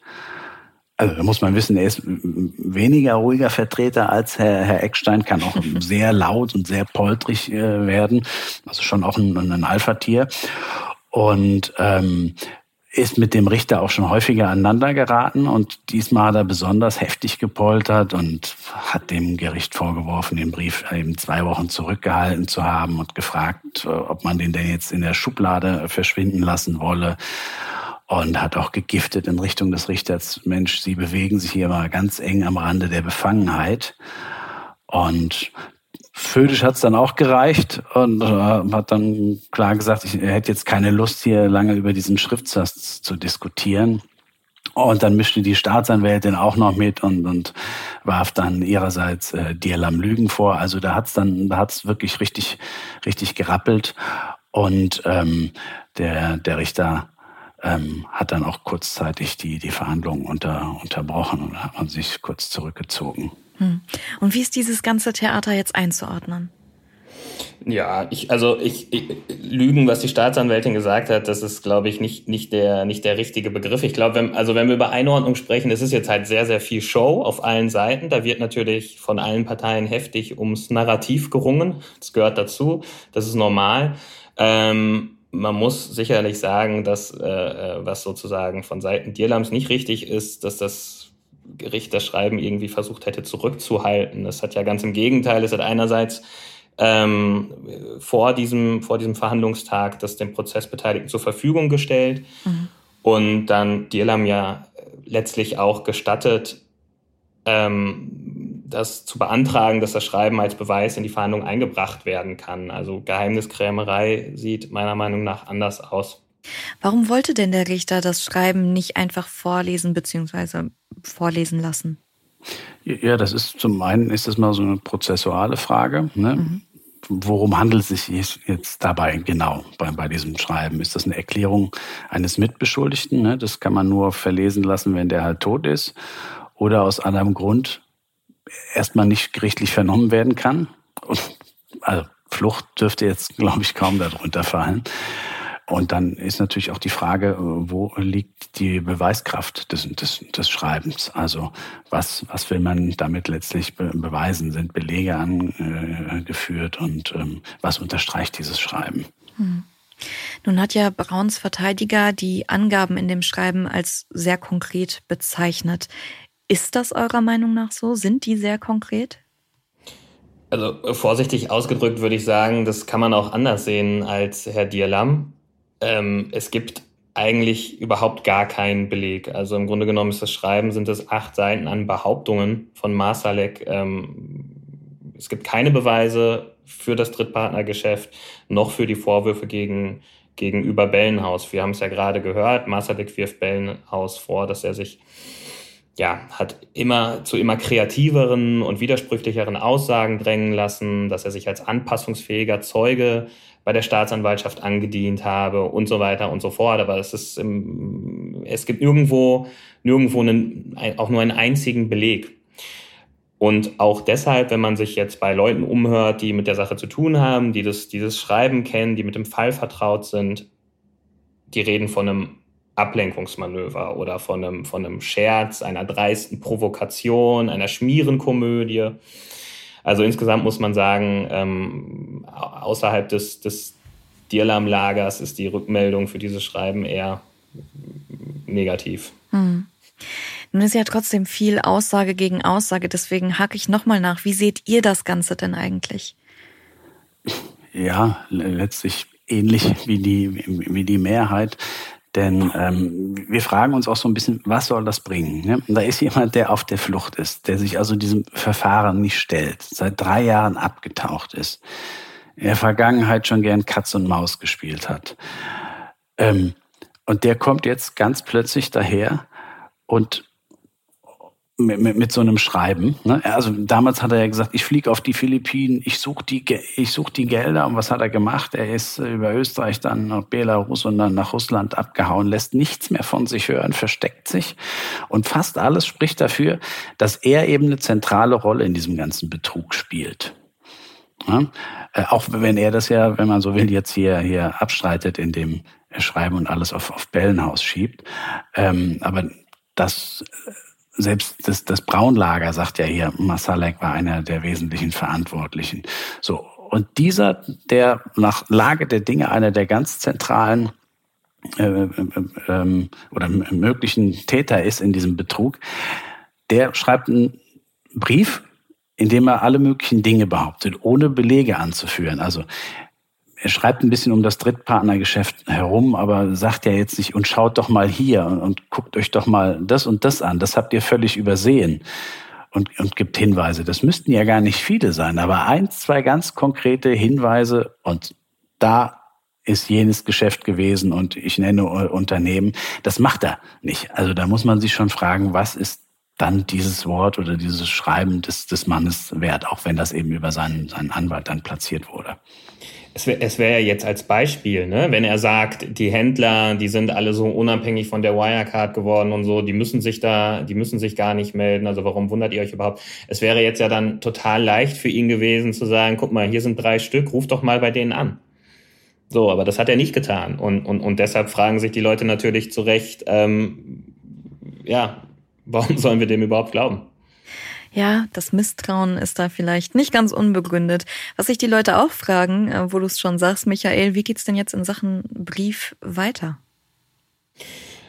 also da muss man wissen, er ist weniger ruhiger Vertreter als Herr, Herr Eckstein, kann auch [LAUGHS] sehr laut und sehr poltrig äh, werden, also schon auch ein, ein Alpha-Tier. Und ähm, ist mit dem Richter auch schon häufiger aneinander geraten und diesmal hat er besonders heftig gepoltert und hat dem Gericht vorgeworfen, den Brief eben zwei Wochen zurückgehalten zu haben und gefragt, äh, ob man den denn jetzt in der Schublade verschwinden lassen wolle und hat auch gegiftet in Richtung des Richters, Mensch, Sie bewegen sich hier mal ganz eng am Rande der Befangenheit. Und Födisch hat es dann auch gereicht und äh, hat dann klar gesagt, ich hätte jetzt keine Lust, hier lange über diesen Schriftsatz zu diskutieren. Und dann mischte die Staatsanwältin auch noch mit und, und warf dann ihrerseits äh, Dierlam Lügen vor. Also da hat's dann, da hat's wirklich richtig, richtig gerappelt. Und ähm, der, der Richter ähm, hat dann auch kurzzeitig die, die Verhandlungen unter, unterbrochen und hat man sich kurz zurückgezogen. Hm. Und wie ist dieses ganze Theater jetzt einzuordnen? Ja, ich, also ich, ich, Lügen, was die Staatsanwältin gesagt hat, das ist, glaube ich, nicht, nicht, der, nicht der richtige Begriff. Ich glaube, wenn, also wenn wir über Einordnung sprechen, das ist jetzt halt sehr, sehr viel Show auf allen Seiten. Da wird natürlich von allen Parteien heftig ums Narrativ gerungen. Das gehört dazu. Das ist normal. Ähm, man muss sicherlich sagen, dass äh, äh, was sozusagen von Seiten Dirlams nicht richtig ist, dass das Gericht das Schreiben irgendwie versucht hätte zurückzuhalten. Das hat ja ganz im Gegenteil, es hat einerseits ähm, vor, diesem, vor diesem Verhandlungstag das dem Prozessbeteiligten zur Verfügung gestellt mhm. und dann Dirlam ja letztlich auch gestattet, ähm, das zu beantragen, dass das Schreiben als Beweis in die Verhandlung eingebracht werden kann. Also Geheimniskrämerei sieht meiner Meinung nach anders aus. Warum wollte denn der Richter das Schreiben nicht einfach vorlesen bzw. vorlesen lassen? Ja, das ist zum einen ist das mal so eine prozessuale Frage. Ne? Mhm. Worum handelt es sich jetzt dabei genau bei, bei diesem Schreiben? Ist das eine Erklärung eines Mitbeschuldigten? Ne? Das kann man nur verlesen lassen, wenn der halt tot ist. Oder aus anderem Grund erstmal nicht gerichtlich vernommen werden kann. Und, also Flucht dürfte jetzt, glaube ich, kaum darunter fallen. Und dann ist natürlich auch die Frage, wo liegt die Beweiskraft des, des, des Schreibens? Also was, was will man damit letztlich be beweisen? Sind Belege angeführt und ähm, was unterstreicht dieses Schreiben? Hm. Nun hat ja Brauns Verteidiger die Angaben in dem Schreiben als sehr konkret bezeichnet. Ist das eurer Meinung nach so? Sind die sehr konkret? Also vorsichtig ausgedrückt würde ich sagen, das kann man auch anders sehen als Herr Dierlam. Ähm, es gibt eigentlich überhaupt gar keinen Beleg. Also im Grunde genommen ist das Schreiben, sind es acht Seiten an Behauptungen von Marsalek. Ähm, es gibt keine Beweise für das Drittpartnergeschäft, noch für die Vorwürfe gegen, gegenüber Bellenhaus. Wir haben es ja gerade gehört, Marsalek wirft Bellenhaus vor, dass er sich ja, hat immer zu immer kreativeren und widersprüchlicheren Aussagen drängen lassen, dass er sich als anpassungsfähiger Zeuge bei der Staatsanwaltschaft angedient habe und so weiter und so fort. Aber es ist, es gibt nirgendwo, nirgendwo einen, auch nur einen einzigen Beleg. Und auch deshalb, wenn man sich jetzt bei Leuten umhört, die mit der Sache zu tun haben, die das, dieses Schreiben kennen, die mit dem Fall vertraut sind, die reden von einem Ablenkungsmanöver oder von einem, von einem Scherz, einer dreisten Provokation, einer Schmierenkomödie. Also insgesamt muss man sagen, ähm, außerhalb des, des Dirlam-Lagers ist die Rückmeldung für dieses Schreiben eher negativ. Hm. Nun ist ja trotzdem viel Aussage gegen Aussage, deswegen hake ich nochmal nach. Wie seht ihr das Ganze denn eigentlich? ja, letztlich ähnlich wie die, wie die Mehrheit. Denn ähm, wir fragen uns auch so ein bisschen, was soll das bringen? Ne? Da ist jemand, der auf der Flucht ist, der sich also diesem Verfahren nicht stellt, seit drei Jahren abgetaucht ist, in der Vergangenheit schon gern Katz und Maus gespielt hat. Ähm, und der kommt jetzt ganz plötzlich daher und mit, mit, mit so einem Schreiben. Ne? Also damals hat er ja gesagt, ich fliege auf die Philippinen, ich suche die, ich such die Gelder. Und was hat er gemacht? Er ist über Österreich, dann nach Belarus und dann nach Russland abgehauen, lässt nichts mehr von sich hören, versteckt sich. Und fast alles spricht dafür, dass er eben eine zentrale Rolle in diesem ganzen Betrug spielt. Äh, auch wenn er das ja, wenn man so will, jetzt hier, hier abstreitet, in dem Schreiben und alles auf, auf Bellenhaus schiebt. Ähm, aber das selbst das, das Braunlager sagt ja hier, Masalek war einer der wesentlichen Verantwortlichen. So. Und dieser, der nach Lage der Dinge einer der ganz zentralen äh, äh, äh, oder möglichen Täter ist in diesem Betrug, der schreibt einen Brief, in dem er alle möglichen Dinge behauptet, ohne Belege anzuführen. Also er schreibt ein bisschen um das Drittpartnergeschäft herum, aber sagt ja jetzt nicht, und schaut doch mal hier und, und guckt euch doch mal das und das an. Das habt ihr völlig übersehen und, und gibt Hinweise. Das müssten ja gar nicht viele sein, aber eins, zwei ganz konkrete Hinweise und da ist jenes Geschäft gewesen und ich nenne Unternehmen. Das macht er nicht. Also da muss man sich schon fragen, was ist dann dieses Wort oder dieses Schreiben des, des Mannes wert, auch wenn das eben über seinen, seinen Anwalt dann platziert wurde. Es wäre es wär jetzt als Beispiel, ne, wenn er sagt, die Händler, die sind alle so unabhängig von der Wirecard geworden und so, die müssen sich da, die müssen sich gar nicht melden. Also warum wundert ihr euch überhaupt? Es wäre jetzt ja dann total leicht für ihn gewesen zu sagen, guck mal, hier sind drei Stück, ruf doch mal bei denen an. So, aber das hat er nicht getan. Und, und, und deshalb fragen sich die Leute natürlich zu Recht, ähm, ja, warum sollen wir dem überhaupt glauben? Ja, das Misstrauen ist da vielleicht nicht ganz unbegründet. Was sich die Leute auch fragen, äh, wo du es schon sagst, Michael, wie geht's denn jetzt in Sachen Brief weiter?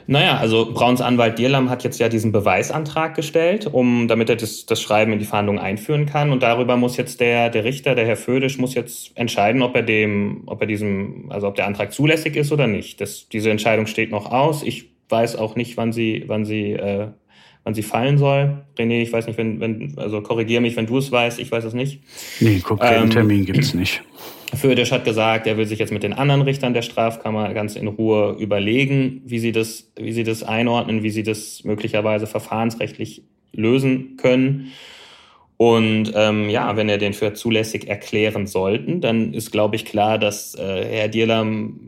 Naja, also Brauns Anwalt Dierlam hat jetzt ja diesen Beweisantrag gestellt, um, damit er das, das Schreiben in die Verhandlung einführen kann. Und darüber muss jetzt der, der Richter, der Herr Födisch, muss jetzt entscheiden, ob er dem, ob er diesem, also ob der Antrag zulässig ist oder nicht. Das, diese Entscheidung steht noch aus. Ich weiß auch nicht, wann sie, wann sie äh, wann sie fallen soll. René, ich weiß nicht, wenn, wenn also korrigiere mich, wenn du es weißt, ich weiß es nicht. Nee, konkreten ähm, Termin gibt's nicht. Födisch hat gesagt, er will sich jetzt mit den anderen Richtern der Strafkammer ganz in Ruhe überlegen, wie sie das, wie sie das einordnen, wie sie das möglicherweise verfahrensrechtlich lösen können. Und ähm, ja, wenn er den für zulässig erklären sollten, dann ist, glaube ich, klar, dass äh, Herr Dierlam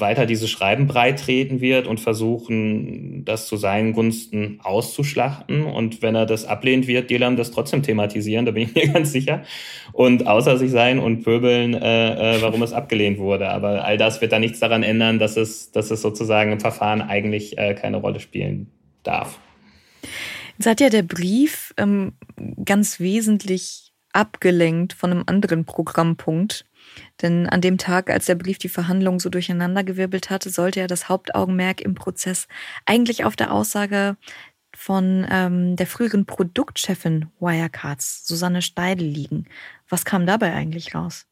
weiter diese Schreiben breitreten wird und versuchen, das zu seinen Gunsten auszuschlachten. Und wenn er das ablehnt, wird Dierlam das trotzdem thematisieren, da bin ich [LAUGHS] mir ganz sicher. Und außer sich sein und pöbeln, äh, äh, warum es abgelehnt wurde. Aber all das wird da nichts daran ändern, dass es, dass es sozusagen im Verfahren eigentlich äh, keine Rolle spielen darf. Jetzt hat ja der Brief ähm, ganz wesentlich abgelenkt von einem anderen Programmpunkt. Denn an dem Tag, als der Brief die Verhandlungen so durcheinandergewirbelt hatte, sollte ja das Hauptaugenmerk im Prozess eigentlich auf der Aussage von ähm, der früheren Produktchefin Wirecards, Susanne Steidel, liegen. Was kam dabei eigentlich raus?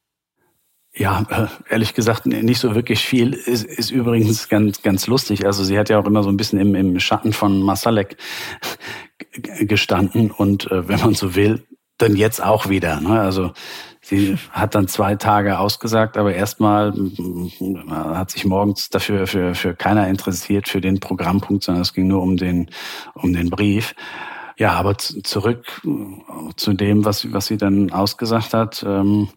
Ja, äh, ehrlich gesagt, nicht so wirklich viel. Ist, ist übrigens ganz, ganz lustig. Also sie hat ja auch immer so ein bisschen im, im Schatten von Masalek gestanden und äh, wenn man so will, dann jetzt auch wieder. Ne? Also sie hat dann zwei Tage ausgesagt, aber erstmal hat sich morgens dafür für, für keiner interessiert für den Programmpunkt, sondern es ging nur um den, um den Brief. Ja, aber zurück zu dem, was, was sie dann ausgesagt hat. Ähm,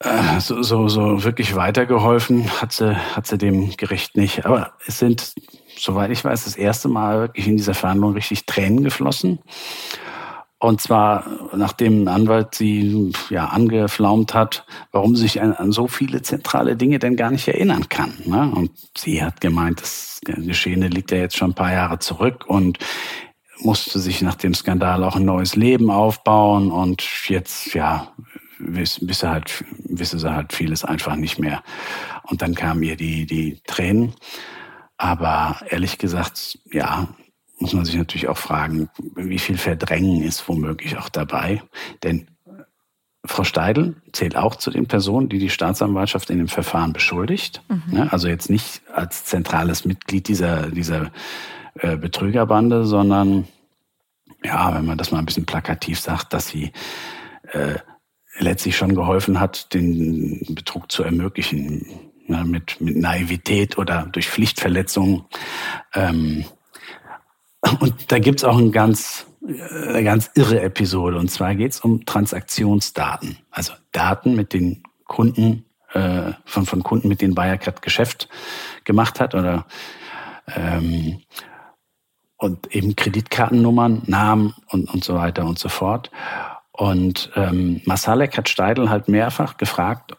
äh, so, so, so wirklich weitergeholfen hat sie, hat sie dem Gericht nicht. Aber es sind, soweit ich weiß, das erste Mal wirklich in dieser Verhandlung richtig Tränen geflossen. Und zwar, nachdem ein Anwalt sie ja angeflaumt hat, warum sie sich an, an so viele zentrale Dinge denn gar nicht erinnern kann. Ne? Und sie hat gemeint, das Geschehene liegt ja jetzt schon ein paar Jahre zurück und musste sich nach dem Skandal auch ein neues Leben aufbauen und jetzt, ja, wisse halt, wisse sie halt vieles einfach nicht mehr. Und dann kamen ihr die, die Tränen. Aber ehrlich gesagt, ja, muss man sich natürlich auch fragen, wie viel Verdrängen ist womöglich auch dabei. Denn Frau Steidl zählt auch zu den Personen, die die Staatsanwaltschaft in dem Verfahren beschuldigt. Mhm. Also jetzt nicht als zentrales Mitglied dieser, dieser äh, Betrügerbande, sondern ja, wenn man das mal ein bisschen plakativ sagt, dass sie äh, letztlich schon geholfen hat, den Betrug zu ermöglichen, ja, mit, mit Naivität oder durch Pflichtverletzung. Ähm, und da gibt's auch ein ganz eine ganz irre Episode. Und zwar geht es um Transaktionsdaten. Also Daten mit den Kunden, äh, von, von Kunden, mit denen Wirecard Geschäft gemacht hat oder ähm, und eben Kreditkartennummern, Namen und, und so weiter und so fort. Und ähm, Masalek hat Steidl halt mehrfach gefragt,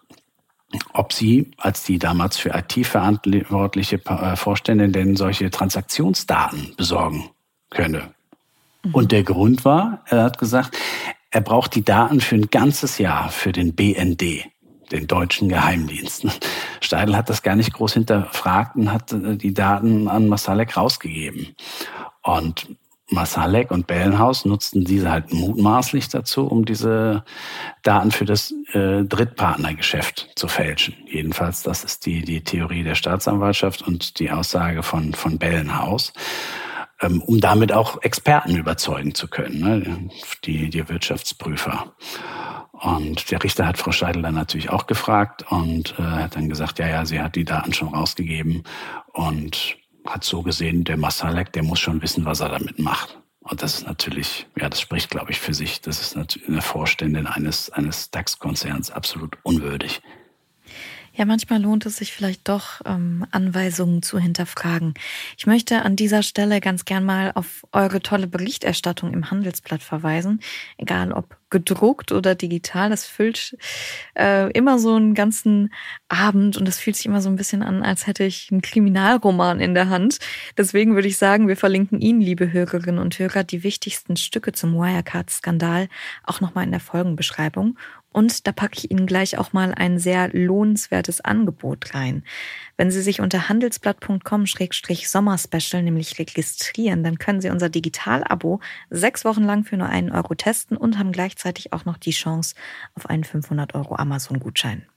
ob sie als die damals für IT verantwortliche äh, Vorständin denn solche Transaktionsdaten besorgen könne. Und der Grund war, er hat gesagt, er braucht die Daten für ein ganzes Jahr für den BND, den deutschen Geheimdienst. [LAUGHS] Steidl hat das gar nicht groß hinterfragt und hat äh, die Daten an Masalek rausgegeben. Und Masalek und Bellenhaus nutzten diese halt mutmaßlich dazu, um diese Daten für das äh, Drittpartnergeschäft zu fälschen. Jedenfalls, das ist die, die Theorie der Staatsanwaltschaft und die Aussage von, von Bellenhaus. Ähm, um damit auch Experten überzeugen zu können, ne? die, die Wirtschaftsprüfer. Und der Richter hat Frau Scheidel dann natürlich auch gefragt und äh, hat dann gesagt, ja, ja, sie hat die Daten schon rausgegeben und hat so gesehen, der Masalek, der muss schon wissen, was er damit macht. Und das ist natürlich, ja, das spricht, glaube ich, für sich. Das ist natürlich eine Vorständin eines, eines DAX-Konzerns absolut unwürdig. Ja, manchmal lohnt es sich vielleicht doch, ähm, Anweisungen zu hinterfragen. Ich möchte an dieser Stelle ganz gern mal auf eure tolle Berichterstattung im Handelsblatt verweisen. Egal ob gedruckt oder digital, das füllt äh, immer so einen ganzen Abend und das fühlt sich immer so ein bisschen an, als hätte ich einen Kriminalroman in der Hand. Deswegen würde ich sagen, wir verlinken Ihnen, liebe Hörerinnen und Hörer, die wichtigsten Stücke zum Wirecard-Skandal auch nochmal in der Folgenbeschreibung. Und da packe ich Ihnen gleich auch mal ein sehr lohnenswertes Angebot rein. Wenn Sie sich unter handelsblatt.com-sommerspecial nämlich registrieren, dann können Sie unser Digital-Abo sechs Wochen lang für nur einen Euro testen und haben gleichzeitig auch noch die Chance auf einen 500 Euro Amazon-Gutschein.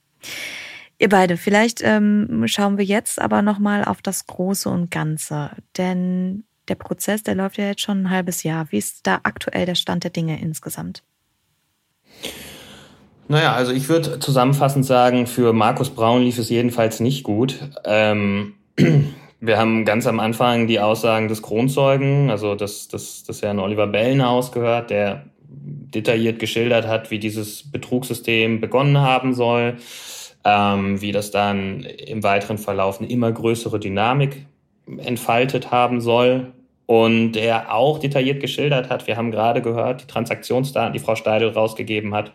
Ihr beide, vielleicht ähm, schauen wir jetzt aber nochmal auf das Große und Ganze. Denn der Prozess, der läuft ja jetzt schon ein halbes Jahr. Wie ist da aktuell der Stand der Dinge insgesamt? Naja, also ich würde zusammenfassend sagen, für Markus Braun lief es jedenfalls nicht gut. Ähm, [CLEARS THROAT] wir haben ganz am Anfang die Aussagen des Kronzeugen, also des, des, des Herrn Oliver Bellenhaus gehört, der detailliert geschildert hat, wie dieses Betrugssystem begonnen haben soll, ähm, wie das dann im weiteren Verlauf eine immer größere Dynamik entfaltet haben soll. Und er auch detailliert geschildert hat, wir haben gerade gehört, die Transaktionsdaten, die Frau Steidel rausgegeben hat,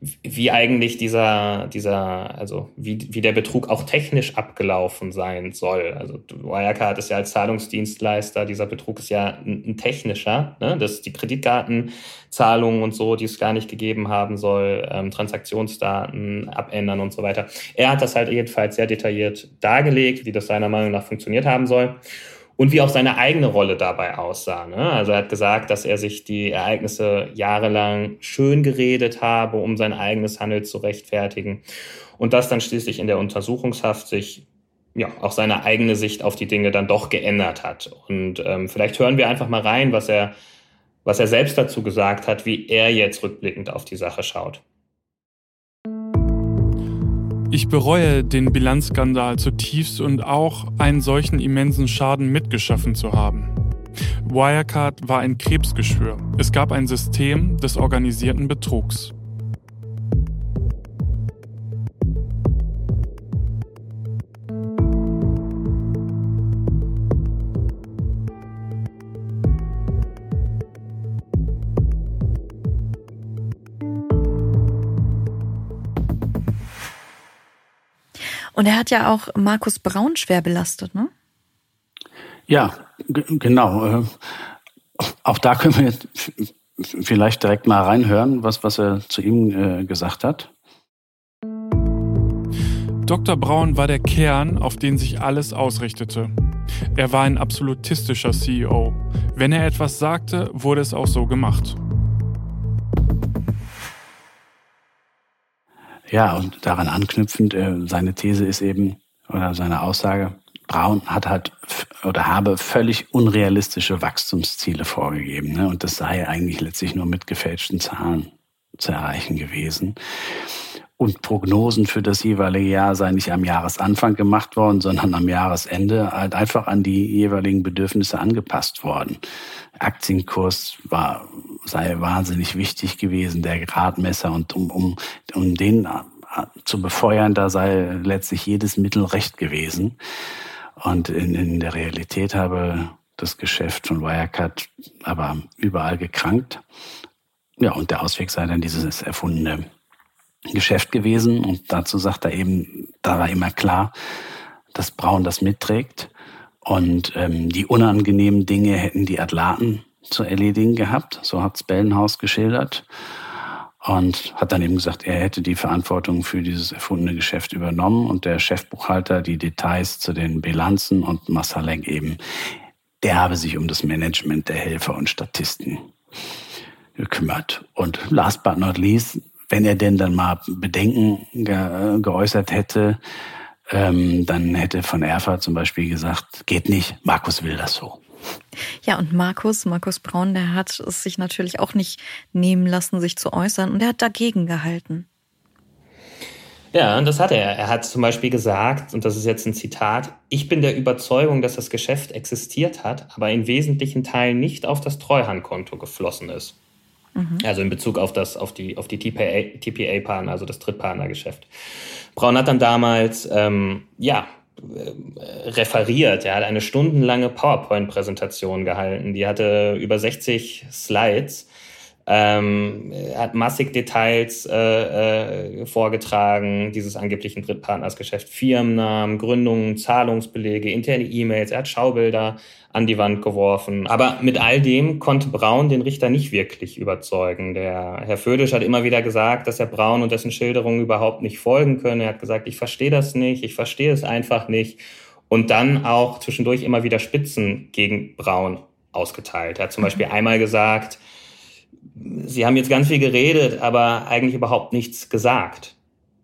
wie eigentlich dieser, dieser, also wie, wie der Betrug auch technisch abgelaufen sein soll. Also Wirecard ist ja als Zahlungsdienstleister, dieser Betrug ist ja ein, ein technischer, ne? dass die Kreditkartenzahlungen und so, die es gar nicht gegeben haben soll, ähm, Transaktionsdaten abändern und so weiter. Er hat das halt jedenfalls sehr detailliert dargelegt, wie das seiner Meinung nach funktioniert haben soll und wie auch seine eigene Rolle dabei aussah. Ne? Also er hat gesagt, dass er sich die Ereignisse jahrelang schön geredet habe, um sein eigenes Handeln zu rechtfertigen und dass dann schließlich in der Untersuchungshaft sich ja auch seine eigene Sicht auf die Dinge dann doch geändert hat. Und ähm, vielleicht hören wir einfach mal rein, was er was er selbst dazu gesagt hat, wie er jetzt rückblickend auf die Sache schaut. Ich bereue den Bilanzskandal zutiefst und auch einen solchen immensen Schaden mitgeschaffen zu haben. Wirecard war ein Krebsgeschwür. Es gab ein System des organisierten Betrugs. Und er hat ja auch Markus Braun schwer belastet, ne? Ja, genau. Äh, auch da können wir jetzt vielleicht direkt mal reinhören, was, was er zu ihm äh, gesagt hat. Dr. Braun war der Kern, auf den sich alles ausrichtete. Er war ein absolutistischer CEO. Wenn er etwas sagte, wurde es auch so gemacht. Ja, und daran anknüpfend, äh, seine These ist eben, oder seine Aussage, Braun hat halt oder habe völlig unrealistische Wachstumsziele vorgegeben. Ne? Und das sei eigentlich letztlich nur mit gefälschten Zahlen zu erreichen gewesen. Und Prognosen für das jeweilige Jahr seien nicht am Jahresanfang gemacht worden, sondern am Jahresende halt einfach an die jeweiligen Bedürfnisse angepasst worden. Aktienkurs war, sei wahnsinnig wichtig gewesen, der Gradmesser. Und um, um, um den zu befeuern, da sei letztlich jedes Mittel recht gewesen. Und in, in der Realität habe das Geschäft von Wirecard aber überall gekrankt. Ja, und der Ausweg sei dann dieses erfundene Geschäft gewesen. Und dazu sagt er eben, da war immer klar, dass Braun das mitträgt. Und ähm, die unangenehmen Dinge hätten die Atlaten zu erledigen gehabt. So hat's Bellenhaus geschildert und hat dann eben gesagt, er hätte die Verantwortung für dieses erfundene Geschäft übernommen und der Chefbuchhalter die Details zu den Bilanzen und Masalek eben, der habe sich um das Management der Helfer und Statisten gekümmert. Und last but not least, wenn er denn dann mal Bedenken ge geäußert hätte, ähm, dann hätte von Erfurt zum Beispiel gesagt, geht nicht, Markus will das so. Ja, und Markus, Markus Braun, der hat es sich natürlich auch nicht nehmen lassen, sich zu äußern und er hat dagegen gehalten. Ja, und das hat er. Er hat zum Beispiel gesagt, und das ist jetzt ein Zitat, ich bin der Überzeugung, dass das Geschäft existiert hat, aber in wesentlichen Teilen nicht auf das Treuhandkonto geflossen ist. Mhm. Also in Bezug auf, das, auf die, auf die TPA-Partner, also das Drittpartnergeschäft. Braun hat dann damals, ähm, ja, äh, referiert. Er hat eine stundenlange PowerPoint-Präsentation gehalten. Die hatte über 60 Slides. Ähm, er hat massig Details äh, äh, vorgetragen, dieses angeblichen Drittpartnersgeschäft, Firmennamen, Gründungen, Zahlungsbelege, interne E-Mails. Er hat Schaubilder an die Wand geworfen. Aber mit all dem konnte Braun den Richter nicht wirklich überzeugen. Der Herr Födisch hat immer wieder gesagt, dass er Braun und dessen Schilderungen überhaupt nicht folgen könne. Er hat gesagt, ich verstehe das nicht, ich verstehe es einfach nicht. Und dann auch zwischendurch immer wieder Spitzen gegen Braun ausgeteilt. Er hat zum Beispiel einmal gesagt, Sie haben jetzt ganz viel geredet, aber eigentlich überhaupt nichts gesagt.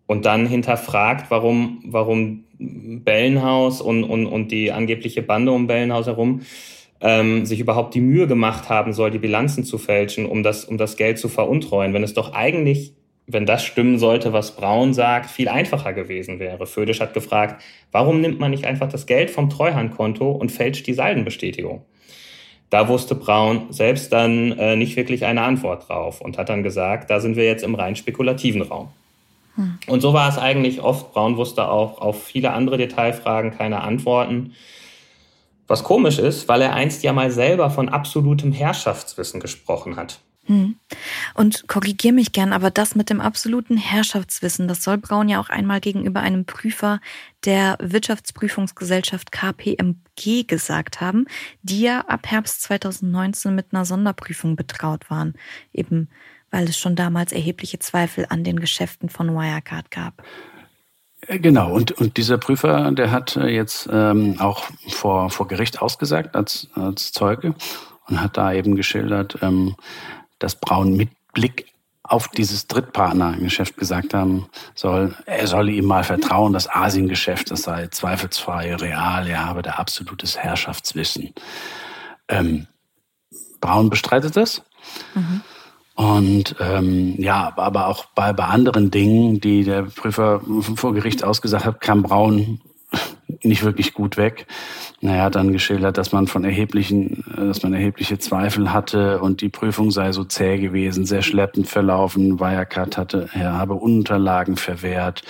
Und dann hinterfragt, warum, warum Bellenhaus und, und, und die angebliche Bande um Bellenhaus herum ähm, sich überhaupt die Mühe gemacht haben soll, die Bilanzen zu fälschen, um das, um das Geld zu veruntreuen, wenn es doch eigentlich, wenn das stimmen sollte, was Braun sagt, viel einfacher gewesen wäre. Födisch hat gefragt, warum nimmt man nicht einfach das Geld vom Treuhandkonto und fälscht die Saldenbestätigung? Da wusste Braun selbst dann äh, nicht wirklich eine Antwort drauf und hat dann gesagt, da sind wir jetzt im rein spekulativen Raum. Hm. Und so war es eigentlich oft. Braun wusste auch auf viele andere Detailfragen keine Antworten. Was komisch ist, weil er einst ja mal selber von absolutem Herrschaftswissen gesprochen hat. Hm. Und korrigier mich gern, aber das mit dem absoluten Herrschaftswissen, das soll Braun ja auch einmal gegenüber einem Prüfer der Wirtschaftsprüfungsgesellschaft KPMG gesagt haben, die ja ab Herbst 2019 mit einer Sonderprüfung betraut waren, eben weil es schon damals erhebliche Zweifel an den Geschäften von Wirecard gab. Äh, genau, und, und dieser Prüfer, der hat äh, jetzt ähm, auch vor, vor Gericht ausgesagt als, als Zeuge und hat da eben geschildert, ähm, dass Braun mit Blick auf dieses Drittpartnergeschäft gesagt haben soll, er solle ihm mal vertrauen, das Asiengeschäft, das sei zweifelsfrei real, er habe da absolutes Herrschaftswissen. Ähm, Braun bestreitet das. Mhm. Und ähm, ja, aber auch bei, bei anderen Dingen, die der Prüfer vor Gericht ausgesagt hat, kam Braun nicht wirklich gut weg. Naja, hat dann geschildert, dass man von erheblichen, dass man erhebliche Zweifel hatte und die Prüfung sei so zäh gewesen, sehr schleppend verlaufen. Wirecard hatte, er habe Unterlagen verwehrt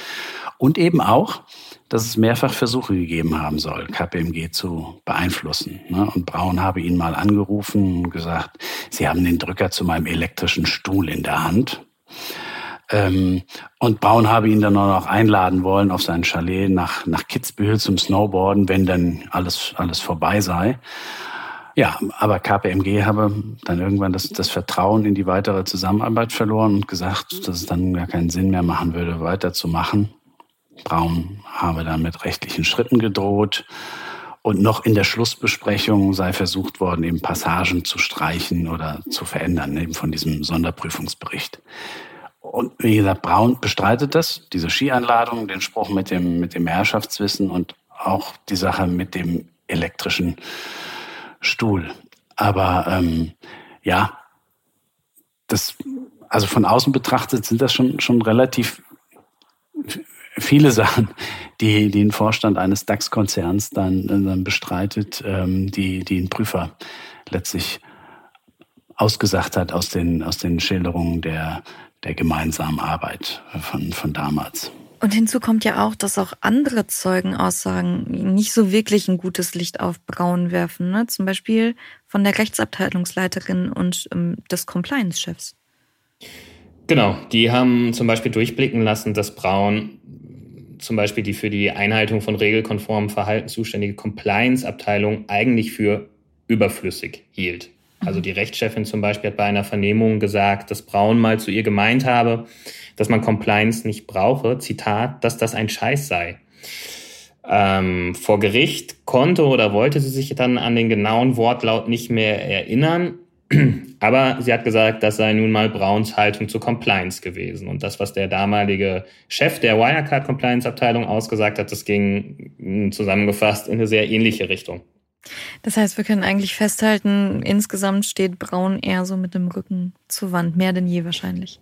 und eben auch, dass es mehrfach Versuche gegeben haben soll, KPMG zu beeinflussen. Ne? Und Braun habe ihn mal angerufen und gesagt, Sie haben den Drücker zu meinem elektrischen Stuhl in der Hand. Ähm, und Braun habe ihn dann auch noch einladen wollen auf sein Chalet nach, nach Kitzbühel zum Snowboarden, wenn dann alles, alles vorbei sei. Ja, aber KPMG habe dann irgendwann das, das Vertrauen in die weitere Zusammenarbeit verloren und gesagt, dass es dann gar keinen Sinn mehr machen würde, weiterzumachen. Braun habe dann mit rechtlichen Schritten gedroht. Und noch in der Schlussbesprechung sei versucht worden, eben Passagen zu streichen oder zu verändern, eben von diesem Sonderprüfungsbericht. Und wie gesagt, Braun bestreitet das, diese Skianladung, den Spruch mit dem, mit dem Herrschaftswissen und auch die Sache mit dem elektrischen Stuhl. Aber ähm, ja, das, also von außen betrachtet sind das schon, schon relativ viele Sachen, die, die ein Vorstand eines DAX-Konzerns dann, dann bestreitet, ähm, die, die ein Prüfer letztlich ausgesagt hat aus den, aus den Schilderungen der, der gemeinsamen Arbeit von, von damals. Und hinzu kommt ja auch, dass auch andere Zeugenaussagen nicht so wirklich ein gutes Licht auf Braun werfen. Ne? Zum Beispiel von der Rechtsabteilungsleiterin und ähm, des Compliance-Chefs. Genau, die haben zum Beispiel durchblicken lassen, dass Braun zum Beispiel die für die Einhaltung von regelkonformem Verhalten zuständige Compliance-Abteilung eigentlich für überflüssig hielt. Also die Rechtschefin zum Beispiel hat bei einer Vernehmung gesagt, dass Braun mal zu ihr gemeint habe, dass man Compliance nicht brauche, Zitat, dass das ein Scheiß sei. Ähm, vor Gericht konnte oder wollte sie sich dann an den genauen Wortlaut nicht mehr erinnern, aber sie hat gesagt, das sei nun mal Brauns Haltung zur Compliance gewesen. Und das, was der damalige Chef der Wirecard Compliance Abteilung ausgesagt hat, das ging hm, zusammengefasst in eine sehr ähnliche Richtung. Das heißt, wir können eigentlich festhalten, insgesamt steht Braun eher so mit dem Rücken zur Wand, mehr denn je wahrscheinlich.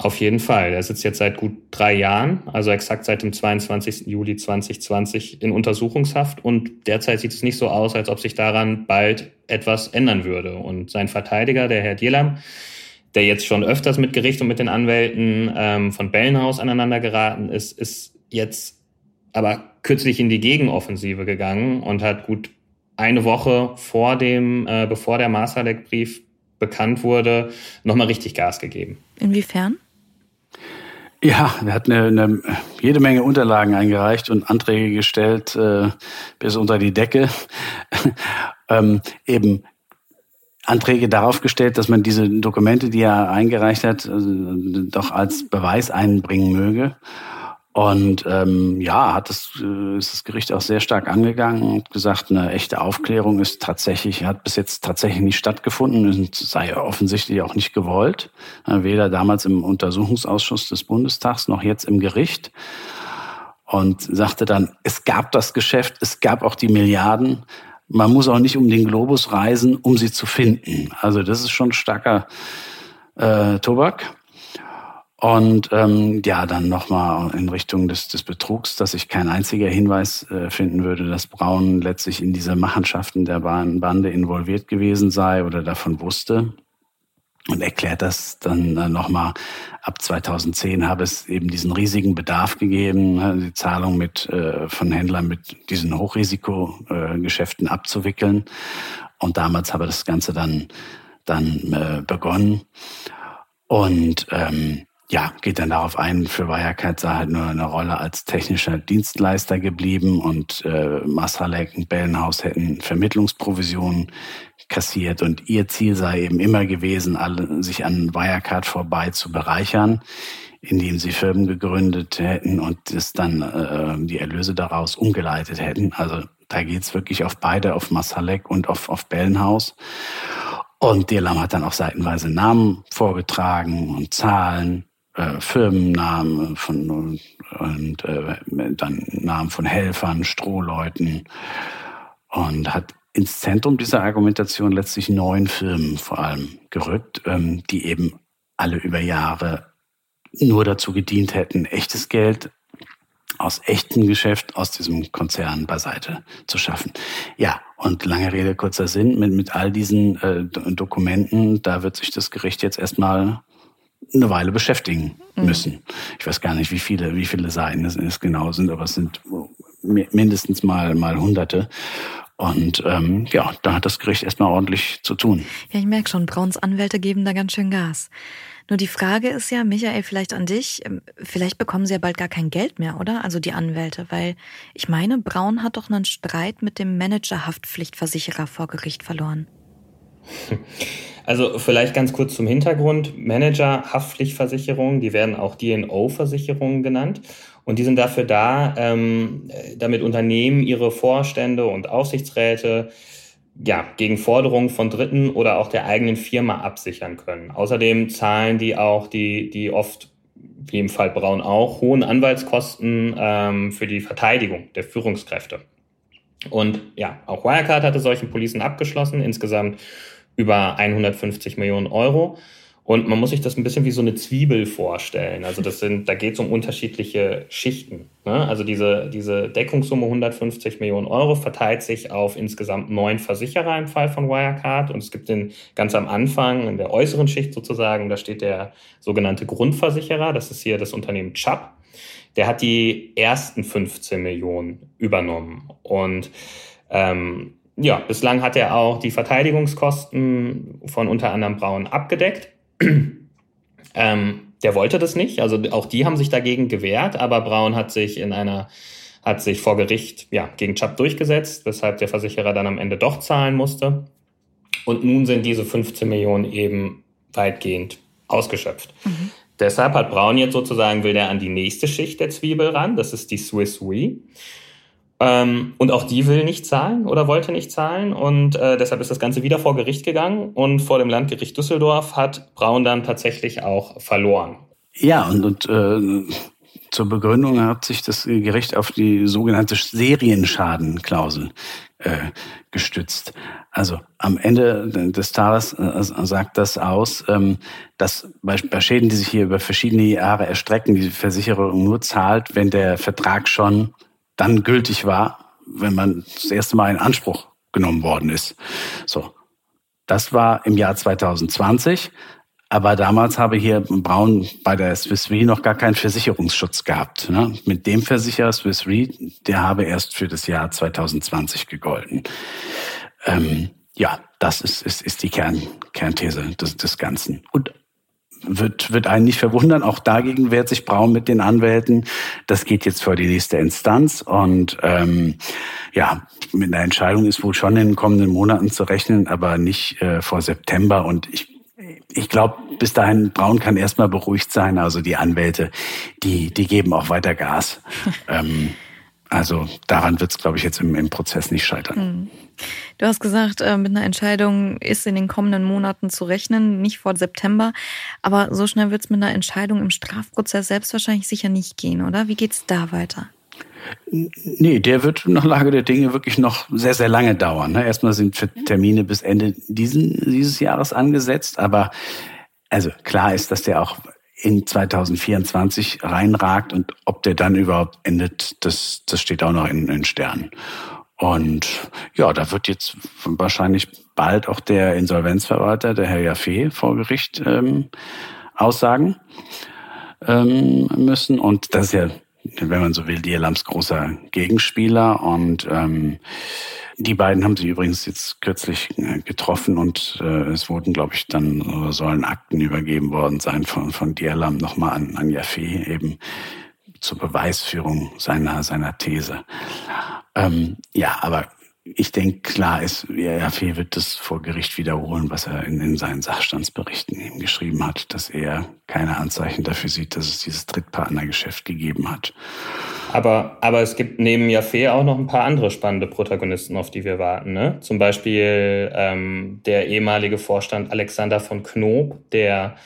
Auf jeden Fall. Er sitzt jetzt seit gut drei Jahren, also exakt seit dem 22. Juli 2020 in Untersuchungshaft und derzeit sieht es nicht so aus, als ob sich daran bald etwas ändern würde. Und sein Verteidiger, der Herr Dielam, der jetzt schon öfters mit Gericht und mit den Anwälten ähm, von Bellenhaus aneinander geraten ist, ist jetzt aber kürzlich in die Gegenoffensive gegangen und hat gut eine Woche vor dem, äh, bevor der Masalek-Brief bekannt wurde, nochmal richtig Gas gegeben. Inwiefern? Ja, er hat eine, eine, jede Menge Unterlagen eingereicht und Anträge gestellt äh, bis unter die Decke. [LAUGHS] ähm, eben Anträge darauf gestellt, dass man diese Dokumente, die er eingereicht hat, äh, doch als Beweis einbringen möge. Und ähm, ja, hat das, äh, ist das Gericht auch sehr stark angegangen und gesagt, eine echte Aufklärung ist tatsächlich, hat bis jetzt tatsächlich nicht stattgefunden und sei offensichtlich auch nicht gewollt. Äh, weder damals im Untersuchungsausschuss des Bundestags noch jetzt im Gericht. Und sagte dann, es gab das Geschäft, es gab auch die Milliarden. Man muss auch nicht um den Globus reisen, um sie zu finden. Also das ist schon starker äh, Tobak. Und ähm, ja, dann nochmal in Richtung des, des Betrugs, dass ich kein einziger Hinweis äh, finden würde, dass Braun letztlich in diese Machenschaften der Bande involviert gewesen sei oder davon wusste. Und erklärt das dann äh, nochmal, ab 2010 habe es eben diesen riesigen Bedarf gegeben, ne, die Zahlung mit, äh, von Händlern mit diesen Hochrisikogeschäften äh, abzuwickeln. Und damals habe das Ganze dann, dann begonnen. Und ähm, ja, geht dann darauf ein, für Wirecard sei halt nur eine Rolle als technischer Dienstleister geblieben und äh, Masalek und Bellenhaus hätten Vermittlungsprovisionen kassiert und ihr Ziel sei eben immer gewesen, alle, sich an Wirecard vorbei zu bereichern, indem sie Firmen gegründet hätten und das dann äh, die Erlöse daraus umgeleitet hätten. Also da geht's wirklich auf beide, auf Masalek und auf, auf Bellenhaus. Und Dirlam hat dann auch seitenweise Namen vorgetragen und Zahlen äh, Firmennamen von und äh, dann Namen von Helfern, Strohleuten und hat ins Zentrum dieser Argumentation letztlich neun Firmen vor allem gerückt, ähm, die eben alle über Jahre nur dazu gedient hätten, echtes Geld aus echtem Geschäft aus diesem Konzern beiseite zu schaffen. Ja, und lange Rede, kurzer Sinn, mit, mit all diesen äh, Dokumenten, da wird sich das Gericht jetzt erstmal eine Weile beschäftigen müssen. Mhm. Ich weiß gar nicht, wie viele, wie viele Seiten es, genau sind, aber es sind mindestens mal, mal Hunderte. Und ähm, ja, da hat das Gericht erstmal ordentlich zu tun. Ja, ich merke schon, Brauns Anwälte geben da ganz schön Gas. Nur die Frage ist ja, Michael, vielleicht an dich, ähm, vielleicht bekommen sie ja bald gar kein Geld mehr, oder? Also die Anwälte, weil ich meine, Braun hat doch einen Streit mit dem Managerhaftpflichtversicherer vor Gericht verloren. Also vielleicht ganz kurz zum Hintergrund. Manager, Haftpflichtversicherungen, die werden auch DNO-Versicherungen genannt. Und die sind dafür da, ähm, damit Unternehmen ihre Vorstände und Aufsichtsräte ja, gegen Forderungen von Dritten oder auch der eigenen Firma absichern können. Außerdem zahlen die auch die, die oft wie im Fall Braun auch, hohen Anwaltskosten ähm, für die Verteidigung der Führungskräfte. Und ja, auch Wirecard hatte solche Policen abgeschlossen, insgesamt über 150 Millionen Euro. Und man muss sich das ein bisschen wie so eine Zwiebel vorstellen. Also das sind, da geht es um unterschiedliche Schichten. Ne? Also diese, diese Deckungssumme 150 Millionen Euro verteilt sich auf insgesamt neun Versicherer im Fall von Wirecard. Und es gibt den ganz am Anfang, in der äußeren Schicht sozusagen, da steht der sogenannte Grundversicherer. Das ist hier das Unternehmen Chubb. Der hat die ersten 15 Millionen übernommen. Und ähm, ja, bislang hat er auch die Verteidigungskosten von unter anderem Braun abgedeckt. [CLEARS THROAT] ähm, der wollte das nicht. Also auch die haben sich dagegen gewehrt, aber Braun hat sich in einer hat sich vor Gericht ja, gegen Chubb durchgesetzt, weshalb der Versicherer dann am Ende doch zahlen musste. Und nun sind diese 15 Millionen eben weitgehend ausgeschöpft. Mhm. Deshalb hat Braun jetzt sozusagen, will der an die nächste Schicht der Zwiebel ran, das ist die Swiss Re. Ähm, und auch die will nicht zahlen oder wollte nicht zahlen. Und äh, deshalb ist das Ganze wieder vor Gericht gegangen. Und vor dem Landgericht Düsseldorf hat Braun dann tatsächlich auch verloren. Ja, und, und äh, zur Begründung hat sich das Gericht auf die sogenannte Serienschadenklausel äh, gestützt. Also am Ende des Tages äh, sagt das aus, ähm, dass bei, bei Schäden, die sich hier über verschiedene Jahre erstrecken, die Versicherung nur zahlt, wenn der Vertrag schon dann gültig war, wenn man das erste Mal in Anspruch genommen worden ist. So. Das war im Jahr 2020. Aber damals habe hier Braun bei der Swiss Re noch gar keinen Versicherungsschutz gehabt. Ne? Mit dem Versicherer Swiss Re, der habe erst für das Jahr 2020 gegolten. Ähm, ja, das ist, ist, ist die Kern, Kernthese des, des Ganzen. Und wird, wird einen nicht verwundern. Auch dagegen wehrt sich Braun mit den Anwälten. Das geht jetzt vor die nächste Instanz. Und ähm, ja, mit einer Entscheidung ist wohl schon in den kommenden Monaten zu rechnen, aber nicht äh, vor September. Und ich, ich glaube, bis dahin, Braun kann erstmal beruhigt sein. Also die Anwälte, die, die geben auch weiter Gas. [LAUGHS] ähm, also daran wird es, glaube ich, jetzt im, im Prozess nicht scheitern. Hm. Du hast gesagt, äh, mit einer Entscheidung ist in den kommenden Monaten zu rechnen, nicht vor September. Aber so schnell wird es mit einer Entscheidung im Strafprozess selbst wahrscheinlich sicher nicht gehen, oder? Wie geht es da weiter? Nee, der wird nach Lage der Dinge wirklich noch sehr, sehr lange dauern. Ne? Erstmal sind Termine bis Ende diesen, dieses Jahres angesetzt, aber also klar ist, dass der auch in 2024 reinragt und ob der dann überhaupt endet, das, das steht auch noch in, in Sternen. Und ja, da wird jetzt wahrscheinlich bald auch der Insolvenzverwalter, der Herr Jaffe, vor Gericht ähm, aussagen ähm, müssen. Und das ist ja, wenn man so will, Dierlams großer Gegenspieler. Und ähm, die beiden haben sich übrigens jetzt kürzlich äh, getroffen und äh, es wurden, glaube ich, dann oder sollen Akten übergeben worden sein von, von Dierlam nochmal an, an Jaffe eben zur Beweisführung seiner, seiner These. Ähm, ja, aber ich denke, klar ist, RFE wird das vor Gericht wiederholen, was er in, in, seinen Sachstandsberichten eben geschrieben hat, dass er keine Anzeichen dafür sieht, dass es dieses Drittpartnergeschäft gegeben hat. Aber, aber es gibt neben Jaffe auch noch ein paar andere spannende Protagonisten, auf die wir warten. Ne? Zum Beispiel ähm, der ehemalige Vorstand Alexander von Knob, der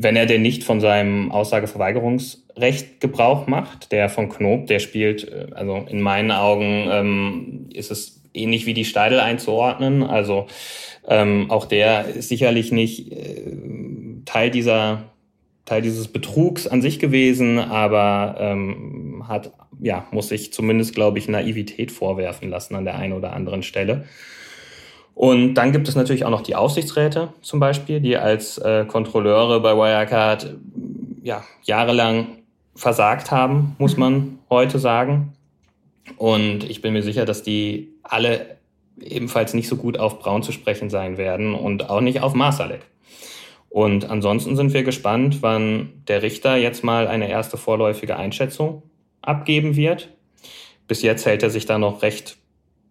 wenn er denn nicht von seinem Aussageverweigerungsrecht Gebrauch macht, der von Knob, der spielt, äh, also in meinen Augen ähm, ist es ähnlich wie die Steidel einzuordnen. Also ähm, auch der ist sicherlich nicht äh, Teil dieser Teil dieses Betrugs an sich gewesen, aber ähm, hat ja muss sich zumindest glaube ich Naivität vorwerfen lassen an der einen oder anderen Stelle. Und dann gibt es natürlich auch noch die Aufsichtsräte zum Beispiel, die als äh, Kontrolleure bei Wirecard ja, jahrelang versagt haben, muss man heute sagen. Und ich bin mir sicher, dass die alle ebenfalls nicht so gut auf Braun zu sprechen sein werden und auch nicht auf Masalek. Und ansonsten sind wir gespannt, wann der Richter jetzt mal eine erste vorläufige Einschätzung abgeben wird. Bis jetzt hält er sich da noch recht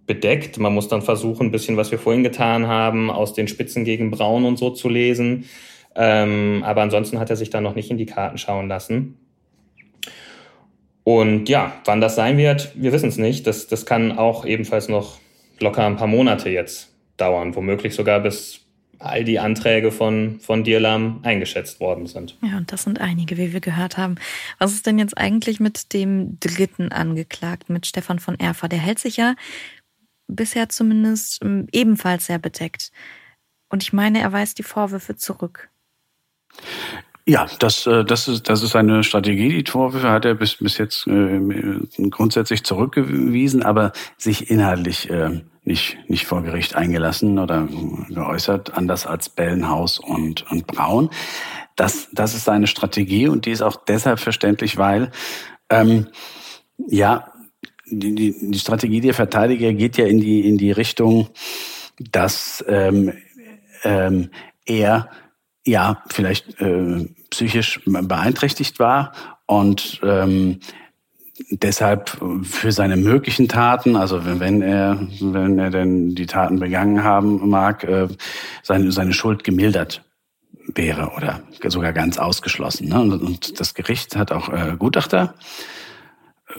bedeckt. Man muss dann versuchen, ein bisschen, was wir vorhin getan haben, aus den Spitzen gegen Braun und so zu lesen. Ähm, aber ansonsten hat er sich da noch nicht in die Karten schauen lassen. Und ja, wann das sein wird, wir wissen es nicht. Das, das kann auch ebenfalls noch locker ein paar Monate jetzt dauern, womöglich sogar bis all die Anträge von, von Dirlam eingeschätzt worden sind. Ja, und das sind einige, wie wir gehört haben. Was ist denn jetzt eigentlich mit dem dritten Angeklagten, mit Stefan von Erfer? Der hält sich ja bisher zumindest ähm, ebenfalls sehr bedeckt. Und ich meine, er weist die Vorwürfe zurück. Ja, das, äh, das, ist, das ist eine Strategie. Die Vorwürfe hat er bis, bis jetzt äh, grundsätzlich zurückgewiesen, aber sich inhaltlich äh, nicht, nicht vor Gericht eingelassen oder geäußert, anders als Bellenhaus und, und Braun. Das, das ist seine Strategie und die ist auch deshalb verständlich, weil ähm, ja, die, die, die Strategie der Verteidiger geht ja in die, in die Richtung, dass ähm, ähm, er ja vielleicht äh, psychisch beeinträchtigt war und ähm, deshalb für seine möglichen Taten, also wenn er, wenn er denn die Taten begangen haben mag, äh, seine, seine Schuld gemildert wäre oder sogar ganz ausgeschlossen. Ne? Und das Gericht hat auch äh, Gutachter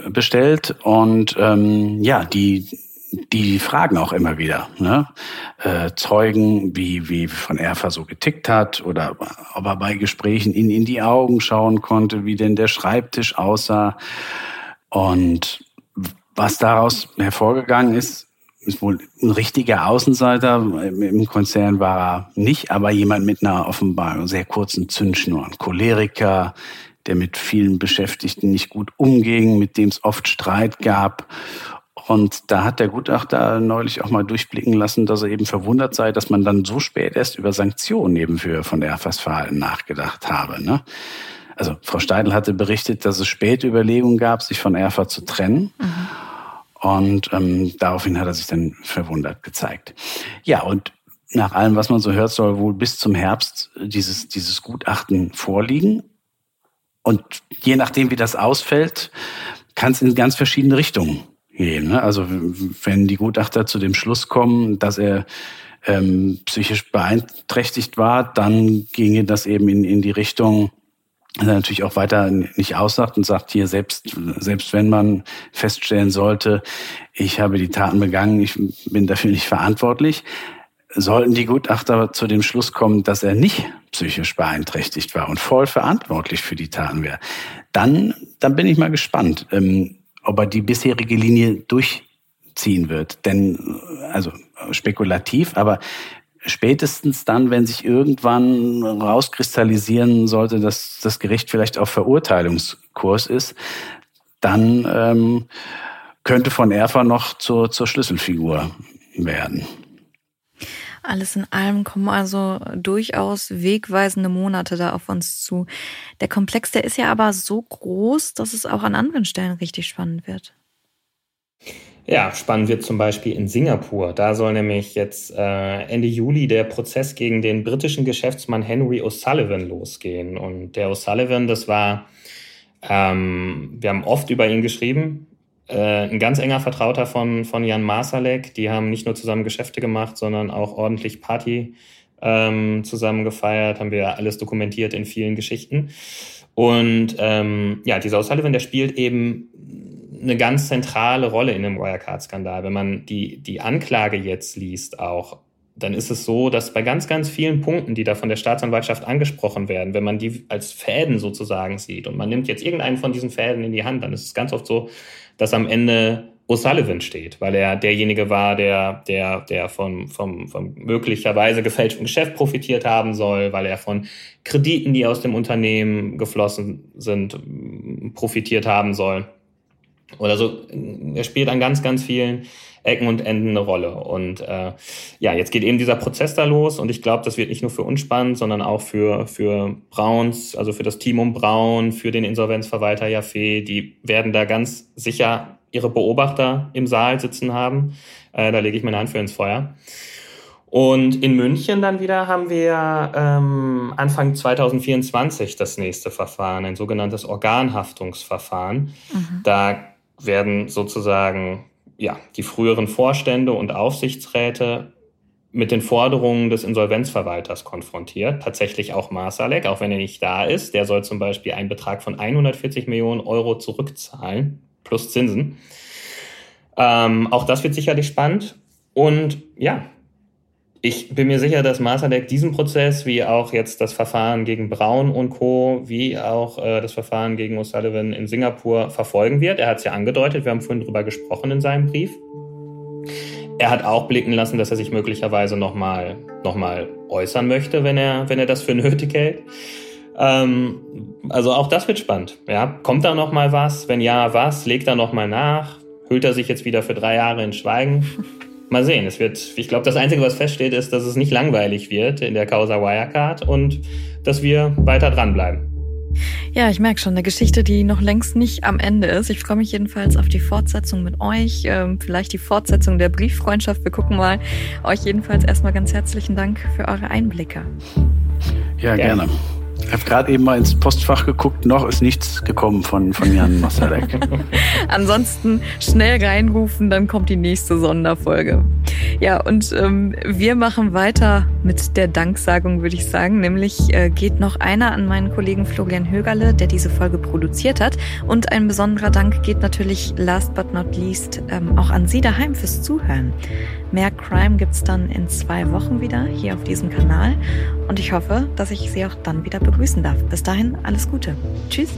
äh, bestellt und ähm, ja, die die fragen auch immer wieder, ne? äh, Zeugen, wie, wie von Erfa so getickt hat oder ob er bei Gesprächen in, in die Augen schauen konnte, wie denn der Schreibtisch aussah. Und was daraus hervorgegangen ist, ist wohl ein richtiger Außenseiter. Im Konzern war er nicht, aber jemand mit einer offenbar sehr kurzen Zündschnur. Ein Choleriker, der mit vielen Beschäftigten nicht gut umging, mit dem es oft Streit gab. Und da hat der Gutachter neulich auch mal durchblicken lassen, dass er eben verwundert sei, dass man dann so spät erst über Sanktionen eben für von der Erfassverhalten nachgedacht habe. Ne? also Frau Steidl hatte berichtet, dass es späte Überlegungen gab, sich von Erfurt zu trennen. Mhm. Und ähm, daraufhin hat er sich dann verwundert gezeigt. Ja, und nach allem, was man so hört, soll wohl bis zum Herbst dieses, dieses Gutachten vorliegen. Und je nachdem, wie das ausfällt, kann es in ganz verschiedene Richtungen gehen. Ne? Also wenn die Gutachter zu dem Schluss kommen, dass er ähm, psychisch beeinträchtigt war, dann ginge das eben in, in die Richtung, natürlich auch weiter nicht aussagt und sagt hier selbst selbst wenn man feststellen sollte, ich habe die Taten begangen, ich bin dafür nicht verantwortlich, sollten die Gutachter zu dem Schluss kommen, dass er nicht psychisch beeinträchtigt war und voll verantwortlich für die Taten wäre, dann dann bin ich mal gespannt, ähm, ob er die bisherige Linie durchziehen wird, denn also spekulativ, aber spätestens dann, wenn sich irgendwann rauskristallisieren sollte, dass das Gericht vielleicht auf Verurteilungskurs ist, dann ähm, könnte von Erfa noch zur, zur Schlüsselfigur werden. Alles in allem kommen also durchaus wegweisende Monate da auf uns zu. Der Komplex, der ist ja aber so groß, dass es auch an anderen Stellen richtig spannend wird. Ja, spannend wird zum Beispiel in Singapur. Da soll nämlich jetzt äh, Ende Juli der Prozess gegen den britischen Geschäftsmann Henry O'Sullivan losgehen. Und der O'Sullivan, das war, ähm, wir haben oft über ihn geschrieben, ein ganz enger Vertrauter von, von Jan Masalek. Die haben nicht nur zusammen Geschäfte gemacht, sondern auch ordentlich Party ähm, zusammen gefeiert, haben wir alles dokumentiert in vielen Geschichten. Und ähm, ja, dieser O'Sullivan, der spielt eben eine ganz zentrale Rolle in dem Wirecard-Skandal. Wenn man die, die Anklage jetzt liest auch, dann ist es so, dass bei ganz, ganz vielen Punkten, die da von der Staatsanwaltschaft angesprochen werden, wenn man die als Fäden sozusagen sieht und man nimmt jetzt irgendeinen von diesen Fäden in die Hand, dann ist es ganz oft so, dass am Ende O'Sullivan steht, weil er derjenige war, der, der, der von, vom, vom möglicherweise gefälschten Geschäft profitiert haben soll, weil er von Krediten, die aus dem Unternehmen geflossen sind, profitiert haben soll. Oder so, er spielt an ganz, ganz vielen Ecken und Enden eine Rolle. Und äh, ja, jetzt geht eben dieser Prozess da los und ich glaube, das wird nicht nur für uns spannend, sondern auch für, für Browns, also für das Team um Braun, für den Insolvenzverwalter Jaffe, die werden da ganz sicher ihre Beobachter im Saal sitzen haben. Äh, da lege ich meine Hand für ins Feuer. Und in München dann wieder haben wir ähm, Anfang 2024 das nächste Verfahren, ein sogenanntes Organhaftungsverfahren. Mhm. Da werden sozusagen ja, die früheren Vorstände und Aufsichtsräte mit den Forderungen des Insolvenzverwalters konfrontiert. Tatsächlich auch Masalek, auch wenn er nicht da ist. Der soll zum Beispiel einen Betrag von 140 Millionen Euro zurückzahlen, plus Zinsen. Ähm, auch das wird sicherlich spannend. Und ja, ich bin mir sicher, dass Masalek diesen Prozess, wie auch jetzt das Verfahren gegen Braun und Co., wie auch äh, das Verfahren gegen O'Sullivan in Singapur verfolgen wird. Er hat es ja angedeutet, wir haben vorhin drüber gesprochen in seinem Brief. Er hat auch blicken lassen, dass er sich möglicherweise nochmal noch mal äußern möchte, wenn er, wenn er das für [LAUGHS] nötig hält. Ähm, also auch das wird spannend. Ja, kommt da nochmal was? Wenn ja, was? Legt er nochmal nach? Hüllt er sich jetzt wieder für drei Jahre in Schweigen? Mal sehen. Es wird, ich glaube, das Einzige, was feststeht, ist, dass es nicht langweilig wird in der Causa Wirecard und dass wir weiter dranbleiben. Ja, ich merke schon, eine Geschichte, die noch längst nicht am Ende ist. Ich freue mich jedenfalls auf die Fortsetzung mit euch, ähm, vielleicht die Fortsetzung der Brieffreundschaft. Wir gucken mal. Euch jedenfalls erstmal ganz herzlichen Dank für eure Einblicke. Ja, gerne. gerne. Ich habe gerade eben mal ins Postfach geguckt, noch ist nichts gekommen von, von Jan Masalek. [LAUGHS] Ansonsten schnell reinrufen, dann kommt die nächste Sonderfolge. Ja, und ähm, wir machen weiter mit der Danksagung, würde ich sagen. Nämlich äh, geht noch einer an meinen Kollegen Florian Högerle, der diese Folge produziert hat. Und ein besonderer Dank geht natürlich last but not least ähm, auch an Sie daheim fürs Zuhören. Mehr Crime gibt's dann in zwei Wochen wieder hier auf diesem Kanal. Und ich hoffe, dass ich Sie auch dann wieder begrüßen darf. Bis dahin alles Gute. Tschüss.